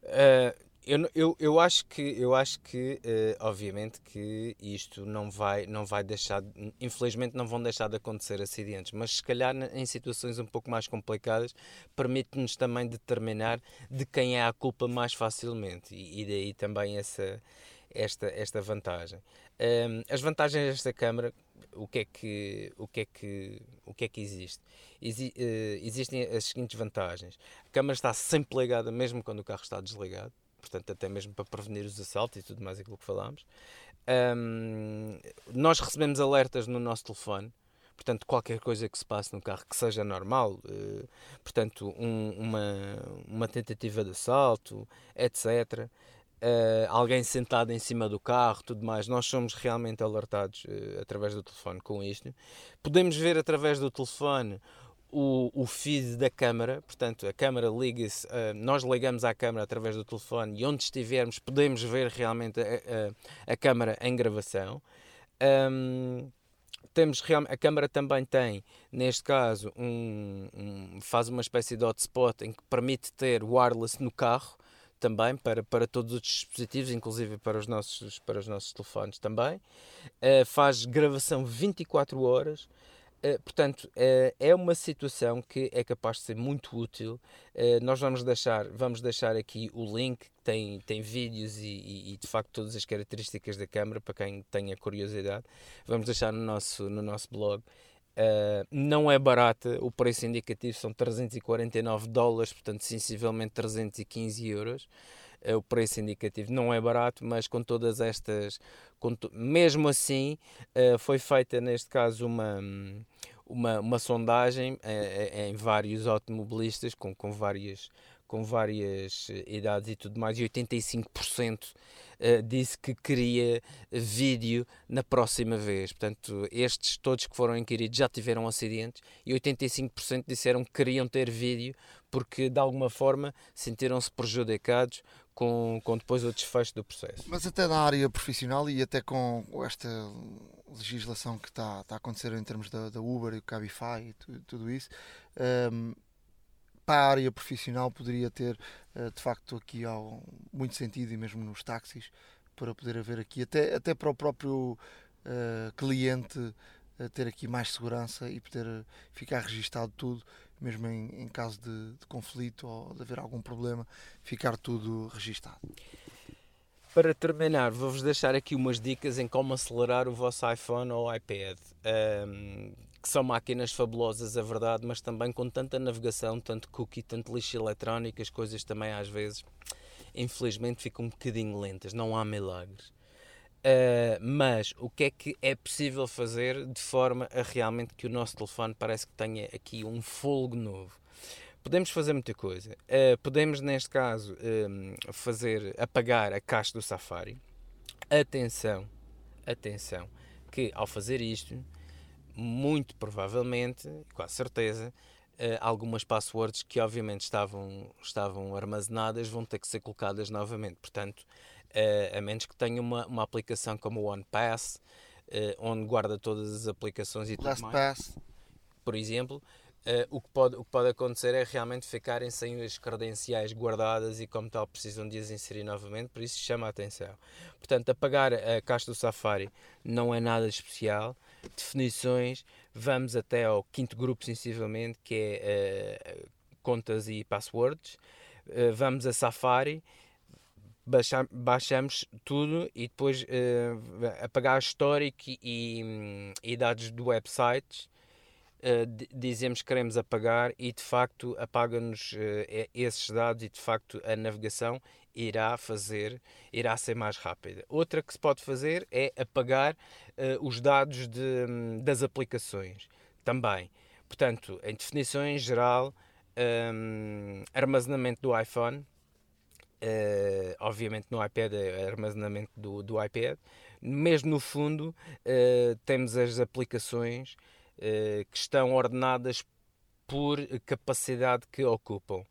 Uh, eu, eu, eu acho que, eu acho que uh, obviamente, que isto não vai, não vai deixar, infelizmente não vão deixar de acontecer acidentes, mas se calhar em situações um pouco mais complicadas permite-nos também determinar de quem é a culpa mais facilmente e, e daí também essa, esta, esta vantagem. Um, as vantagens desta câmara, o que é que, o que, é que, o que, é que existe? Exi, uh, existem as seguintes vantagens. A câmara está sempre ligada mesmo quando o carro está desligado portanto, até mesmo para prevenir os assaltos e tudo mais aquilo que falámos. Um, nós recebemos alertas no nosso telefone, portanto, qualquer coisa que se passe no carro que seja normal, uh, portanto, um, uma, uma tentativa de assalto, etc. Uh, alguém sentado em cima do carro, tudo mais, nós somos realmente alertados uh, através do telefone com isto. Podemos ver através do telefone o, o feed da câmara, portanto, a câmara liga-se, uh, nós ligamos à câmara através do telefone e onde estivermos podemos ver realmente a, a, a câmara em gravação. Um, temos a câmara também tem, neste caso, um, um, faz uma espécie de hotspot em que permite ter wireless no carro também para, para todos os dispositivos, inclusive para os nossos, para os nossos telefones também. Uh, faz gravação 24 horas Uh, portanto, uh, é uma situação que é capaz de ser muito útil. Nós vamos deixar, vamos deixar aqui o link, tem, tem vídeos e, e, e, de facto todas as características da câmera para quem tenha curiosidade. Vamos deixar no nosso, no nosso blog. Não é barata, o preço indicativo são 349 dólares, portanto, sensivelmente 315 euros. É o preço indicativo não é barato, mas com todas estas, com to... mesmo assim, uh, foi feita neste caso uma, uma, uma sondagem uh, em vários automobilistas com, com várias com várias idades e tudo mais, e 85% disse que queria vídeo na próxima vez. Portanto, estes todos que foram inquiridos já tiveram acidentes e 85% disseram que queriam ter vídeo porque de alguma forma sentiram-se prejudicados com, com depois o desfecho do processo. Mas até na área profissional e até com esta legislação que está, está a acontecer em termos da, da Uber e o Cabify e tudo, tudo isso, um, para a área profissional poderia ter de facto aqui ao, muito sentido e mesmo nos táxis para poder haver aqui até, até para o próprio uh, cliente uh, ter aqui mais segurança e poder ficar registado tudo mesmo em, em caso de, de, conflito ou de haver algum problema, ficar tudo registado. Para terminar, vou-vos deixar aqui umas dicas em como acelerar o vosso iPhone ou iPad, um, que são máquinas fabulosas, é verdade, mas também com tanta navegação, tanto cookie, tanto lixo eletrónico, as coisas também às vezes, infelizmente, ficam um bocadinho lentas, não há milagres. Uh, mas o que é que é possível fazer de forma a realmente que o nosso telefone parece que tenha aqui um folgo novo? Podemos fazer muita coisa. Uh, podemos, neste caso, um, fazer apagar a caixa do Safari. Atenção, atenção, que ao fazer isto, muito provavelmente, com a certeza, uh, algumas passwords que obviamente estavam, estavam armazenadas vão ter que ser colocadas novamente. Portanto, uh, a menos que tenha uma, uma aplicação como o OnePass, uh, onde guarda todas as aplicações e Last tudo mais. Pass. Por exemplo, Uh, o, que pode, o que pode acontecer é realmente ficarem sem as credenciais guardadas e, como tal, precisam de as inserir novamente, por isso chama a atenção. Portanto, apagar a caixa do Safari não é nada especial. Definições, vamos até ao quinto grupo, sensivelmente, que é uh, contas e passwords. Uh, vamos a Safari baixamos tudo e depois uh, apagar histórico e, e, e, dados do website. Uh, dizemos que queremos apagar e de facto apaga-nos uh, esses dados e de facto a navegação irá fazer, irá ser mais rápida. Outra que se pode fazer é apagar os dados de, das aplicações também. Portanto, em definições geral, um, armazenamento do iPhone, Uh, obviamente no iPad é armazenamento do, do iPad, mesmo no fundo uh, temos as aplicações uh, que estão ordenadas por capacidade que ocupam.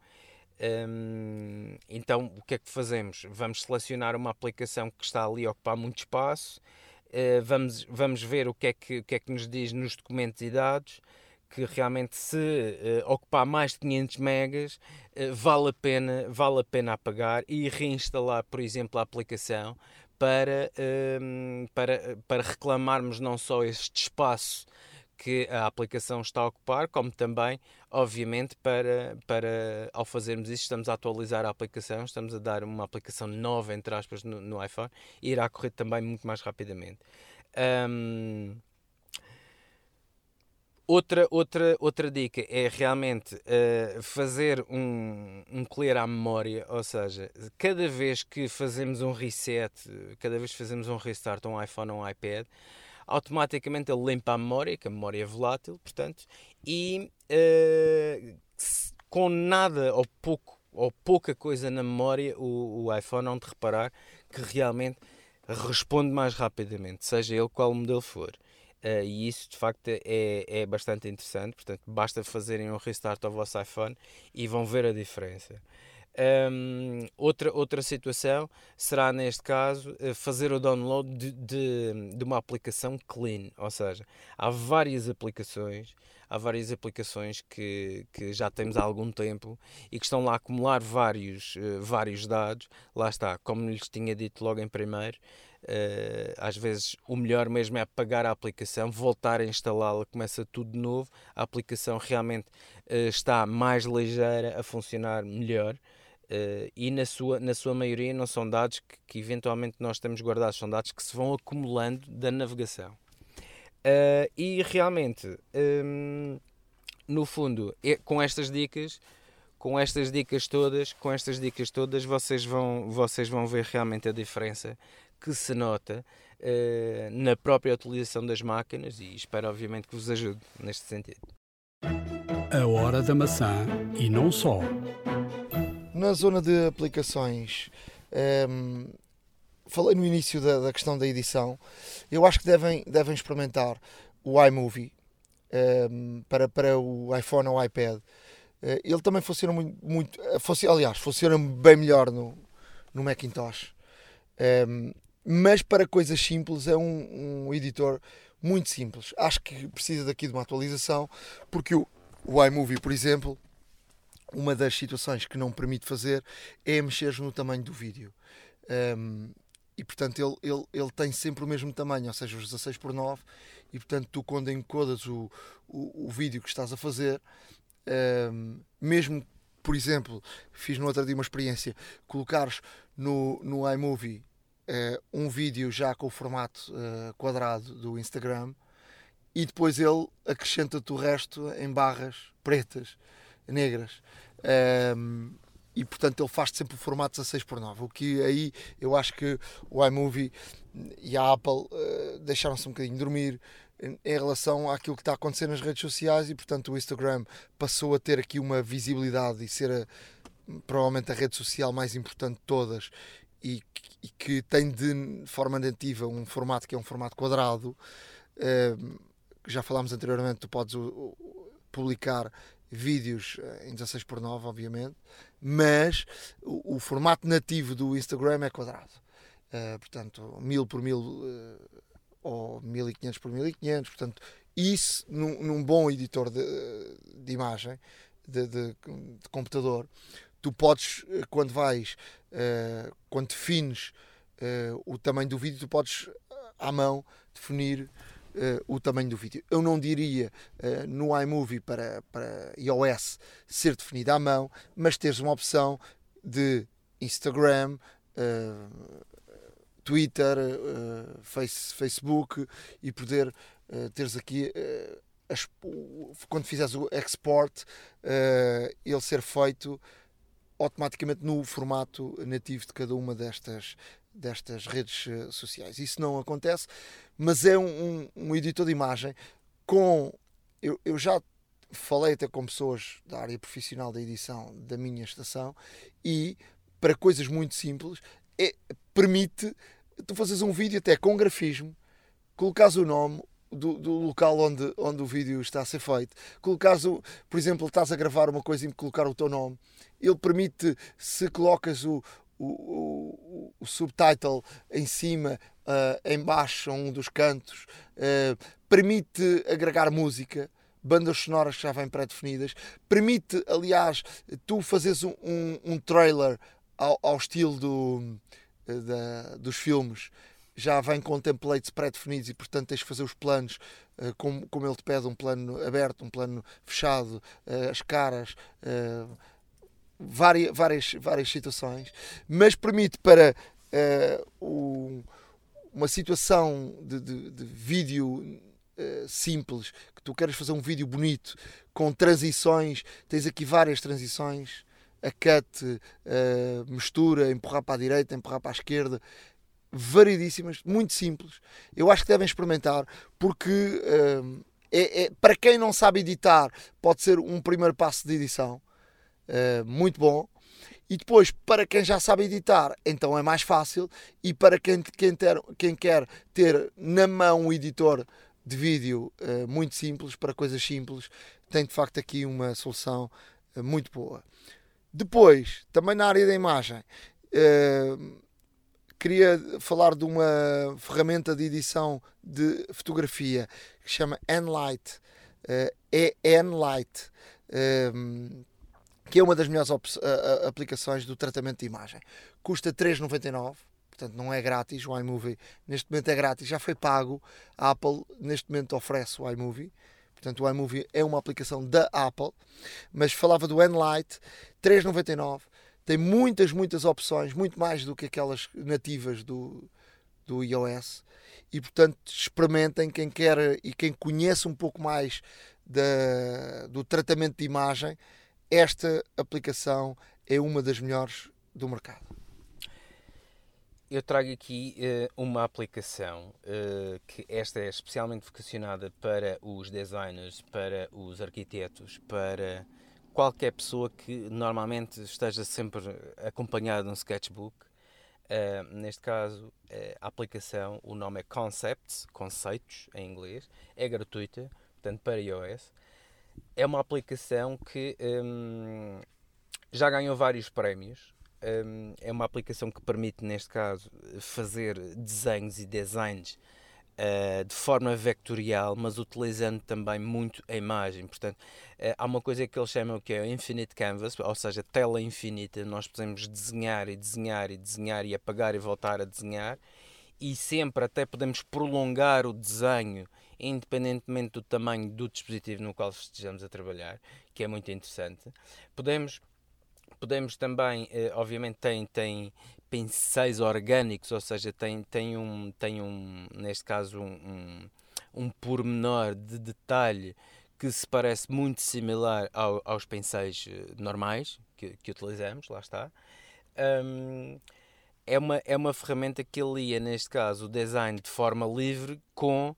Um, então o que é que fazemos? Vamos selecionar uma aplicação que está ali a ocupar muito espaço, vamos, vamos ver o que, é que, o que é que nos diz nos documentos e dados que realmente se uh, ocupar mais de 500 megas vale a pena vale a pena apagar e reinstalar por exemplo a aplicação para uh, para para reclamarmos não só este espaço que a aplicação está a ocupar, como também, obviamente, para, para ao fazermos isso, estamos a atualizar a aplicação, estamos a dar uma aplicação nova, entre aspas, no, no iPhone, e irá correr também muito mais rapidamente. Um, Outra, outra, outra dica é realmente uh, fazer um, um clear à memória, ou seja, cada vez que fazemos um reset, cada vez que fazemos um restart a um iPhone ou um iPad, automaticamente ele limpa a memória, que a memória é volátil, portanto, e uh, com nada ou pouco ou pouca coisa na memória, o, o iPhone onde reparar que realmente responde mais rapidamente, seja ele qual modelo for. Uh, e isso de facto é, é bastante interessante. Portanto, basta fazerem um restart ao vosso iPhone e vão ver a diferença. Um, outra, outra situação será, neste caso, eh, fazer o download de, de, de, uma aplicação clean, ou seja, há várias aplicações, há várias aplicações que, que já temos há algum tempo e que estão lá a acumular vários, uh, vários dados. Lá está, como lhes tinha dito logo em primeiro, Uh, às vezes o melhor mesmo é apagar a aplicação, voltar a instalá-la, começa tudo de novo. A aplicação realmente uh, está mais ligeira, a funcionar melhor. Uh, e na sua, na sua maioria não são dados que, que, eventualmente nós temos guardados, são dados que se vão acumulando da navegação. e realmente, um, no fundo, com estas dicas, com estas dicas todas, com estas dicas todas, vocês vão, vocês vão ver realmente a diferença que se nota uh, na própria utilização das máquinas e espero obviamente que vos ajude neste sentido. A hora da maçã e não só. Na zona de aplicações, um, ehm, falei no início da, da, questão da edição. Eu acho que devem, devem experimentar o iMovie um, ehm, para, para o iPhone ou iPad. Uh, ele também funciona muito, muito funciona, aliás, funciona bem melhor no, no Macintosh. Um, ehm, mas para coisas simples é um, um, editor muito simples. Acho que precisa daqui de uma atualização, porque o, o iMovie, por exemplo, uma das situações que não permite fazer é mexer no tamanho do vídeo. Um, e portanto ele, ele, ele tem sempre o mesmo tamanho, ou seja, os 16 por 9 e portanto tu quando encodas o, o, o vídeo que estás a fazer, um, mesmo por exemplo, fiz no outro dia uma experiência, colocares no, no iMovie uh, um vídeo já com o formato uh, quadrado do Instagram e depois ele acrescenta-te o resto em barras pretas, negras. Um, e portanto ele faz sempre o formato 16 por 9 o que aí eu acho que o iMovie e a Apple uh, deixaram-se um bocadinho dormir em, relação àquilo que está a acontecer nas redes sociais e portanto o Instagram passou a ter aqui uma visibilidade e ser a, provavelmente a rede social mais importante de todas e, e, que tem de forma nativa um formato que é um formato quadrado. Uh, já falámos anteriormente, tu podes publicar vídeos eh, em 16 por 9, obviamente, mas o, o, formato nativo do Instagram é quadrado. Uh, portanto, 1000 por 1000 uh, ou 1500 por 1500. Portanto, isso num, num bom editor de, de imagem, de, de, de computador, tu podes, eh, quando vais, uh, quando defines o tamanho do vídeo, tu podes à mão definir uh, o tamanho do vídeo. Eu não diria no iMovie para, para iOS ser definido à mão, mas teres uma opção de Instagram, Twitter, face, Facebook e poder teres aqui quando fizeres o export, ele ser feito automaticamente no formato nativo de cada uma destas, destas redes eh, sociais. Isso não acontece, mas é um, um, um editor de imagem com. Eu, eu, já falei até com pessoas da área profissional da edição da minha estação e para coisas muito simples é, permite tu fazes um vídeo até com grafismo, colocares o nome, do, do, local onde, onde o vídeo está a ser feito. Colocares, o, por exemplo, estás a gravar uma coisa e colocar o teu nome, ele permite, se colocas o, o, o, o subtitle em cima, uh, em baixo, um dos cantos, uh, permite agregar música, bandas sonoras que já vêm pré-definidas, permite, aliás, tu fazeres um, um, um trailer ao, ao estilo do, da, dos filmes já vem com templates pré-definidos e, portanto, tens que fazer os planos uh, como, como ele te pede: um plano aberto, um plano fechado, uh, as caras, uh, várias, várias, várias situações, mas permite para o, uma situação de, de, de vídeo simples, que tu queres fazer um vídeo bonito, com transições, tens aqui várias transições a cut, uh, mistura, empurrar para a direita, empurrar para a esquerda, variedíssimas, muito simples. Eu acho que devem experimentar porque uh, é, é, para quem não sabe editar, pode ser um primeiro passo de edição uh, muito bom. E depois, para quem já sabe editar, então é mais fácil. E para quem, quem, ter, quem quer ter na mão um editor de vídeo uh, muito simples, para coisas simples, tem de facto aqui uma solução muito boa. Depois, também na área da imagem, uh, queria falar de uma ferramenta de edição de fotografia que se chama Enlight, uh, é Enlight, que é uma das melhores aplicações do tratamento de imagem. Custa 3,99, portanto não é grátis o iMovie. Neste momento é grátis, já foi pago. A Apple neste momento oferece o iMovie. Portanto, o iMovie é uma aplicação da Apple, mas falava do Enlight, 3,99. Tem muitas, muitas opções, muito mais do que aquelas nativas do, do iOS. E, portanto, experimentem quem quer e quem conhece um pouco mais da, do tratamento de imagem. Esta aplicação é uma das melhores do mercado eu trago aqui uh, uma aplicação uh, que esta é especialmente vocacionada para os designers, para os arquitetos, para qualquer pessoa que normalmente esteja sempre acompanhada de um sketchbook. Uh, neste caso, a aplicação, o nome é Concepts, conceitos em inglês, é gratuita, portanto para iOS. É uma aplicação que um, já ganhou vários prémios, um, é uma aplicação que permite, neste caso, fazer desenhos e designs uh, de forma vectorial, mas utilizando também muito a imagem. Portanto, uh, há uma coisa que eles chamam que é o Infinite Canvas, ou seja, tela infinita. Nós podemos desenhar e desenhar e desenhar e apagar e voltar a desenhar. E sempre até podemos prolongar o desenho independentemente do tamanho do dispositivo no qual estejamos a trabalhar, que é muito interessante. Podemos podemos também, eh, obviamente, tem, tem pincéis orgânicos, ou seja, tem, tem, um, tem um, neste caso, um, um, um pormenor de detalhe que se parece muito similar ao, aos pincéis eh, normais que, que utilizamos, lá está. Um, é, uma, é uma ferramenta que alia, neste caso, o design de forma livre com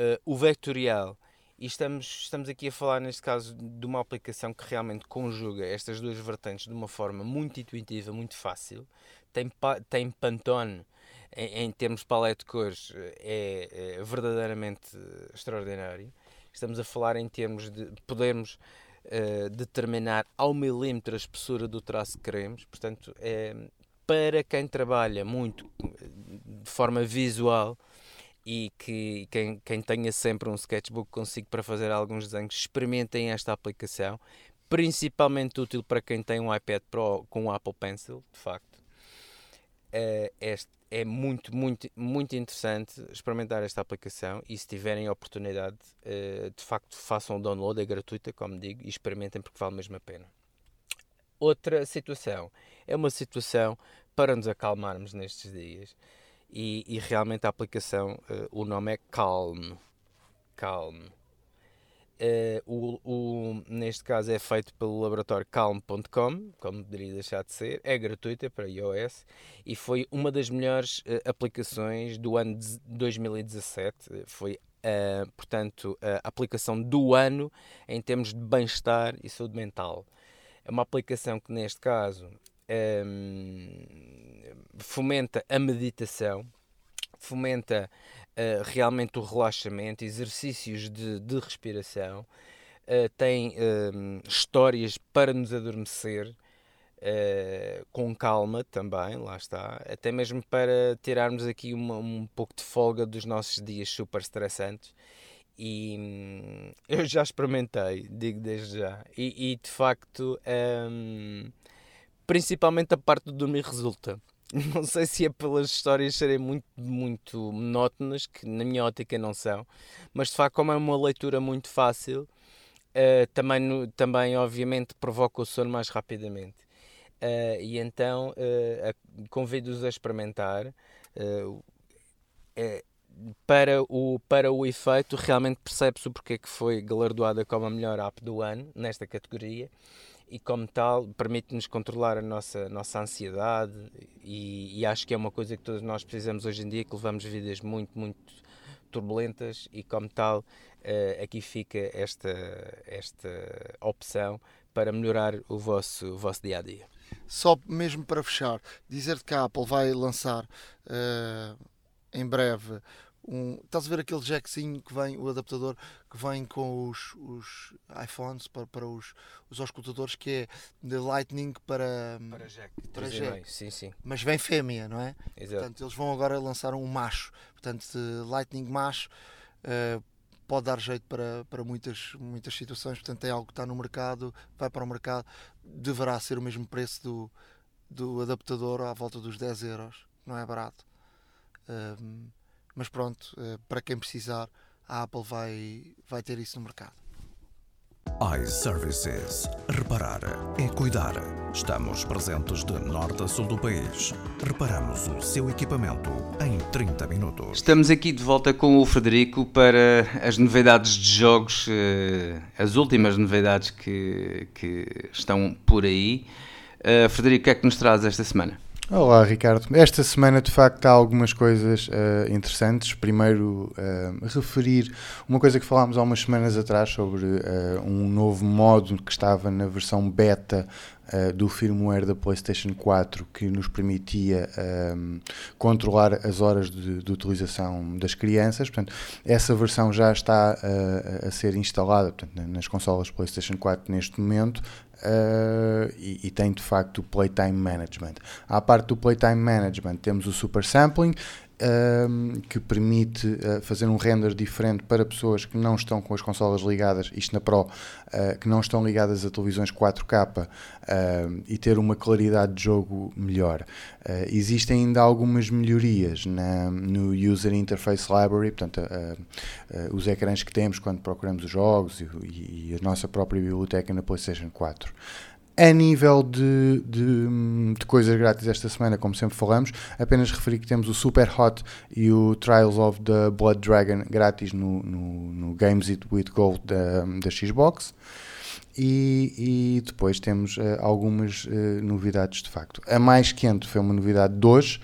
uh, o vectorial. E estamos, estamos aqui a falar, neste caso, de uma aplicação que realmente conjuga estas duas vertentes de uma forma muito intuitiva, muito fácil. Tem, tem Pantone, em, em termos de paleta de cores, é, é, verdadeiramente extraordinário. Estamos a falar em termos de podermos uh, determinar ao milímetro a espessura do traço que queremos. Portanto, é, para quem trabalha muito de forma visual, e que quem, quem tenha sempre um sketchbook consigo para fazer alguns desenhos, experimentem esta aplicação, principalmente útil para quem tem um iPad Pro com o Apple Pencil, de facto. Uh, este é muito, muito, muito interessante experimentar esta aplicação e se tiverem oportunidade, uh, de facto façam o download, é gratuita, como digo, e experimentem porque vale mesmo a pena. Outra situação é uma situação para nos acalmarmos nestes dias e, e realmente a aplicação, uh, o nome é Calm. Calm. Uh, o, o, neste caso é feito pelo laboratório calm.com, como poderia deixar de ser, é gratuita para iOS e foi uma das melhores uh, aplicações do ano de 2017. Foi, uh, portanto, a aplicação do ano em termos de bem-estar e saúde mental. É uma aplicação que, neste caso, um, fomenta a meditação, fomenta uh, realmente o relaxamento, exercícios de, de respiração, uh, tem uh, histórias para nos adormecer. com calma também, lá está, até mesmo para tirarmos aqui uma, um pouco de folga dos nossos dias super estressantes e hum, eu já experimentei, digo desde já, e, e de facto um, principalmente a parte do dormir resulta. Não sei se é pelas histórias serem muito, muito monótonas, que na minha ótica não são, mas de facto, como é uma leitura muito fácil, uh, também, no, também obviamente provoca o sono mais rapidamente. Uh, e então uh, convido-os a experimentar. Para o, para o efeito, realmente percebe-se o porquê que foi galardoada como a melhor app do ano nesta categoria e como tal permite-nos controlar a nossa, nossa ansiedade e, e, acho que é uma coisa que todos nós precisamos hoje em dia, que levamos vidas muito, muito turbulentas e como tal uh, aqui fica esta, esta opção para melhorar o vosso, o vosso dia a dia. Só mesmo para fechar, dizer que a Apple vai lançar uh, em breve um, estás a ver aquele jackzinho que vem, o adaptador que vem com os, os iPhones para, para os, os auscultadores que é de Lightning para, para Jack. Para jack. Sim, sim. Mas vem fêmea, não é? Exato. Portanto, eles vão agora lançar um macho. Portanto, Lightning macho uh, pode dar jeito para, para muitas, muitas situações. Portanto, é algo que está no mercado, vai para o mercado, deverá ser o mesmo preço do, do adaptador à volta dos 10 euros não é barato. Um, mas pronto, uh, para quem precisar, a Apple vai, vai ter isso no mercado iServices. Reparar é cuidar. Estamos presentes de norte a sul do país. Reparamos o seu equipamento em 30 minutos. Estamos aqui de volta com o Frederico para as novidades de jogos, eh, as últimas novidades que, que estão por aí. Uh, Frederico, o que é que nos traz esta semana? Olá, Ricardo. Esta semana, de facto, há algumas coisas uh, interessantes. Primeiro, uh, referir uma coisa que falámos há umas semanas atrás sobre uh, um novo modo que estava na versão beta do firmware da PlayStation 4 que nos permitia um, controlar as horas de, de, utilização das crianças. Portanto, essa versão já está a ser instalada portanto, nas consolas PlayStation 4 neste momento. Uh, e, e, tem de facto o Playtime Management. À parte do Playtime Management, temos o Super Sampling, um, que permite uh, fazer um render diferente para pessoas que não estão com as consolas ligadas, isto na Pro, uh, que não estão ligadas a televisões 4K uh, e ter uma claridade de jogo melhor. existem ainda algumas melhorias na, no User Interface Library, portanto, os ecrãs que temos quando procuramos os jogos e, e a nossa própria biblioteca na PlayStation 4. A nível de, de, de, coisas grátis esta semana, como sempre falamos, apenas referi que temos o Super Hot e o Trials of the Blood Dragon grátis no, no, no Games It With Gold da, da Xbox. E, e, depois temos uh, algumas uh, novidades de facto. A mais quente foi uma novidade de hoje,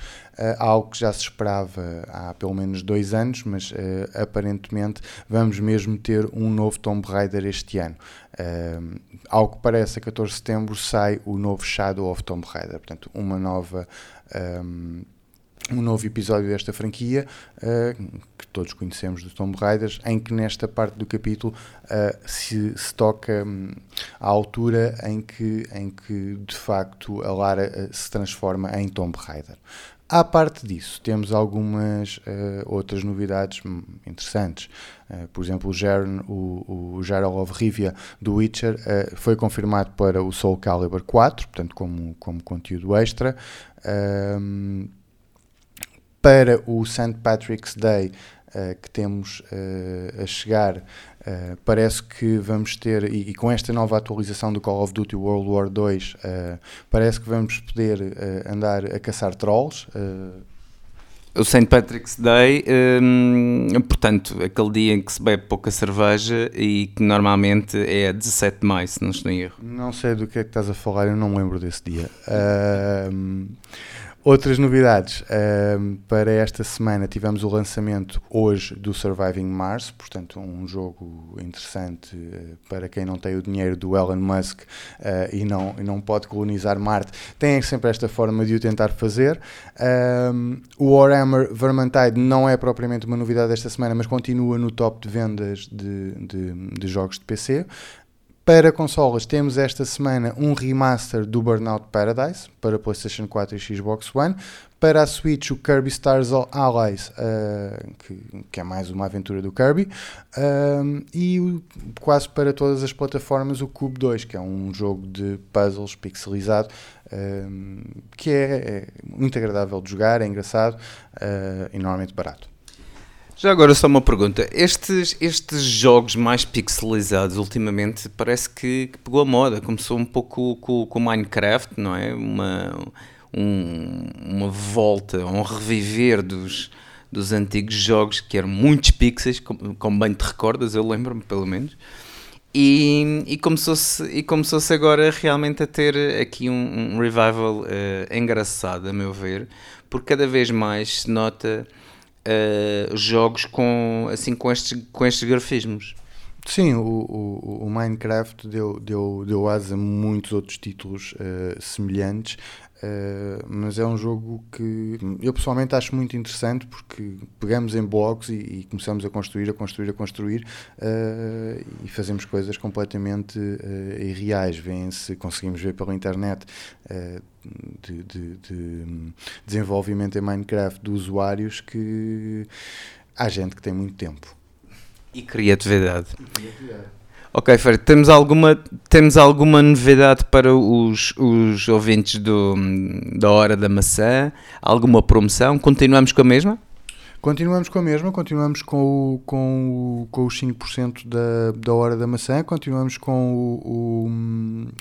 algo que já se esperava há pelo menos dois anos, mas aparentemente vamos mesmo ter um novo Tomb Raider este ano. Uh, ao que parece, a 14 de setembro sai o novo Shadow of Tomb Raider, portanto, uma nova. Um, um novo episódio desta franquia uh, que todos conhecemos do Tomb Raiders, em que nesta parte do capítulo uh, se, se, toca um, à altura em que, em que de facto a Lara uh, se transforma em Tomb Raider. À parte disso, temos algumas uh, outras novidades interessantes. Uh, por exemplo, o, Jern, o, o of Rivia do Witcher uh, foi confirmado para o Soul Calibur 4, portanto, como, como conteúdo extra. Ehm, para o St. Patrick's Day, que temos a chegar Uh, parece que vamos ter, e, e, com esta nova atualização do Call of Duty World War 2, uh, parece que vamos poder uh, andar a caçar trolls. O St. Patrick's Day, um, portanto, aquele dia em que se bebe pouca cerveja e que normalmente é 17 de maio, se não estou em erro. Não sei do que é que estás a falar, eu não me lembro desse dia. Outras novidades uh, para esta semana tivemos o lançamento hoje do Surviving Mars, portanto um jogo interessante uh, para quem não tem o dinheiro do Elon Musk uh, e, não, e não pode colonizar Marte, tem sempre esta forma de o tentar fazer. o Warhammer Vermintide não é propriamente uma novidade desta semana, mas continua no top de vendas de, de, de jogos de PC. Para consolas, temos esta semana um remaster do Burnout Paradise para PlayStation 4 e Xbox One. Para a Switch, o Kirby Stars Allies, uh, que, que, é mais uma aventura do Kirby. Uh, e quase para todas as plataformas, o Cube 2, que é um jogo de puzzles pixelizado uh, que é, é, muito agradável de jogar, é engraçado e normalmente barato. Já agora só uma pergunta. Estes, estes jogos mais pixelizados ultimamente parece que, que pegou a moda. Começou um pouco com, com Minecraft, não é? Uma, um, uma volta, um reviver dos, dos antigos jogos que eram muitos pixels, como, como bem te recordas, eu lembro-me pelo menos. E, e começou-se e começou agora realmente a ter aqui um, um revival uh, engraçado, a meu ver, porque cada vez mais se nota uh, jogos com, assim, com, estes, com estes grafismos. Sim, o, o, o, Minecraft deu, deu, deu asa a muitos outros títulos uh, semelhantes Uh, mas é um jogo que eu pessoalmente acho muito interessante porque pegamos em blocos e, e começamos a construir, a construir, a construir uh, e fazemos coisas completamente irreais. Vêem-se, conseguimos ver pela internet de, de, de, desenvolvimento em Minecraft de usuários que há gente que tem muito tempo. E criatividade. E criatividade. Ok, Fer, temos alguma, temos alguma novidade para os, os ouvintes do, da Hora da Maçã? Alguma promoção? Continuamos com a mesma? Continuamos com a mesma, continuamos com, o, com, o, com os 5% da, da hora da maçã, continuamos com o,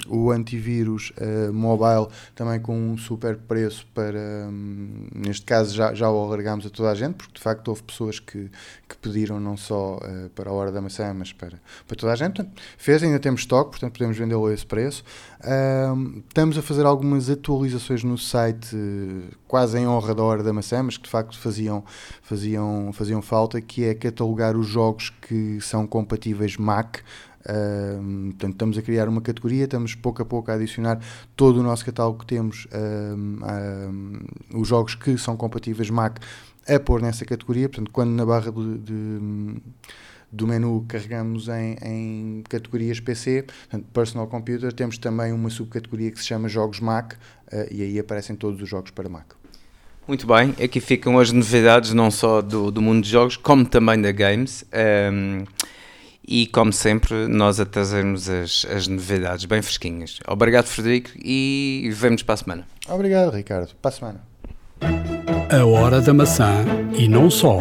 o, o antivírus uh, mobile também com um super preço para, um, neste caso já, já o alargámos a toda a gente, porque de facto houve pessoas que, que pediram não só uh, para a hora da maçã, mas para, para toda a gente. Fez, ainda temos estoque, portanto podemos vendê-lo a esse preço. Uh, estamos a fazer algumas atualizações no site, quase em honra da hora da maçã, mas que de facto faziam, faziam, faziam falta, que é catalogar os jogos que são compatíveis Mac. Uh, portanto, estamos a criar uma categoria, estamos pouco a pouco a adicionar todo o nosso catálogo que temos, uh, os jogos que são compatíveis Mac, a pôr nessa categoria. Portanto, quando na barra de, de do menu carregamos em, em categorias PC, portanto, Personal Computer, temos também uma subcategoria que se chama Jogos Mac uh, e aí aparecem todos os jogos para Mac. Muito bem, aqui ficam as novidades não só do, do mundo de jogos, como também da Games. Um, e como sempre, nós a trazemos as, as novidades bem fresquinhas. Obrigado, Frederico, e vemos para a semana. Obrigado, Ricardo. Para a semana. A hora da maçã e não só.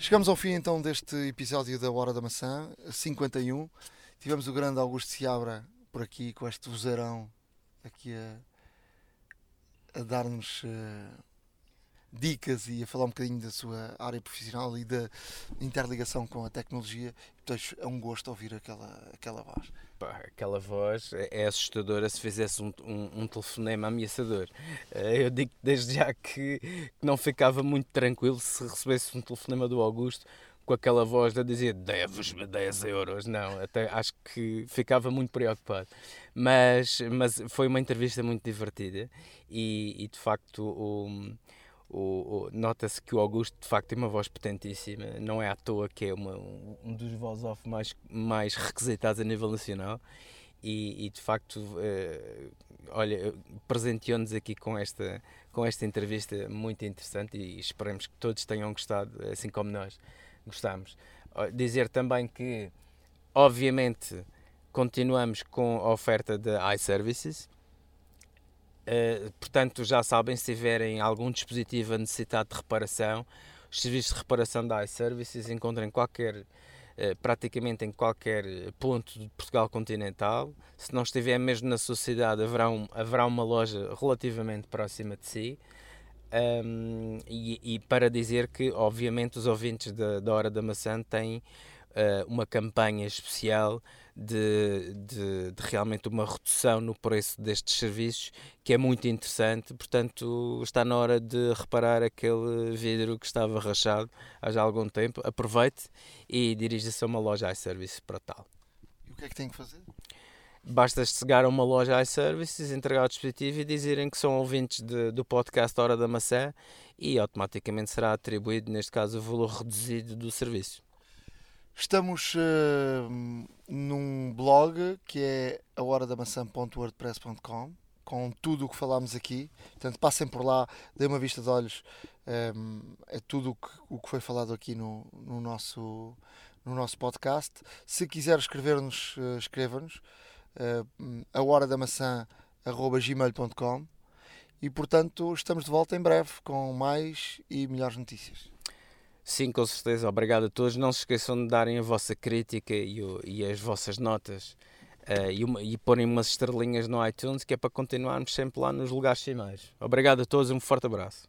Chegamos ao fim então deste episódio da Hora da Maçã, 51. Tivemos o grande Augusto Seabra por aqui com este vozeirão aqui a a dar-nos uh, dicas e a falar um bocadinho da sua área profissional e da interligação com a tecnologia. Então é um gosto ouvir aquela, aquela voz. Pá, aquela voz é assustadora se fizesse um, um, um telefonema ameaçador. Eh, eu digo desde já que não ficava muito tranquilo se recebesse um telefonema do Augusto com aquela voz de dizer deves-me 10 euros. Não, até acho que ficava muito preocupado. Mas, mas foi uma entrevista muito divertida e, e de facto o, o, o nota-se que o Augusto de facto tem uma voz potentíssima. Não é à toa que é uma, um dos voz off mais, mais requisitados a nível nacional. E, e de facto, uh, olha, presenteou-nos aqui com esta, com esta entrevista muito interessante e esperemos que todos tenham gostado, assim como nós gostamos. Dizer também que, obviamente, continuamos com a oferta de iServices. Uh, portanto, já sabem, se tiverem algum dispositivo a necessitar de reparação, os serviços de reparação da iServices encontram qualquer, uh, praticamente em qualquer ponto de Portugal continental. Se não estiver mesmo na sua cidade, haverá, um, haverá uma loja relativamente próxima de si. Um, e, e, para dizer que, obviamente, os ouvintes da, da Hora da Maçã têm uh, uma campanha especial de, de, de, realmente uma redução no preço destes serviços que é muito interessante. Portanto, está na hora de reparar aquele vidro que estava rachado há já algum tempo. Aproveite e dirija-se a uma loja iService para tal. E o que é que tem que fazer? Basta chegar a uma loja iServices, entregar o dispositivo e dizerem que são ouvintes de, do podcast Hora da Maçã e automaticamente será atribuído, neste caso, o valor reduzido do serviço. Estamos uh, num blog que é ahoradamaçã.wordpress.com com tudo o que falámos aqui. Portanto, passem por lá, deem uma vista de olhos. Um, eh, é tudo o que, o que foi falado aqui no, no, nosso, no nosso podcast. Se quiser escrever-nos, uh, escreva-nos uh, a hora da maçã gmail.com e portanto estamos de volta em breve com mais e melhores notícias. Sim, com certeza. Obrigado a todos. Não se esqueçam de darem a vossa crítica e, o, e as vossas notas uh, e, uma, e porem umas estrelinhas no iTunes que é para continuarmos sempre lá nos lugares finais. Obrigado a todos. Um forte abraço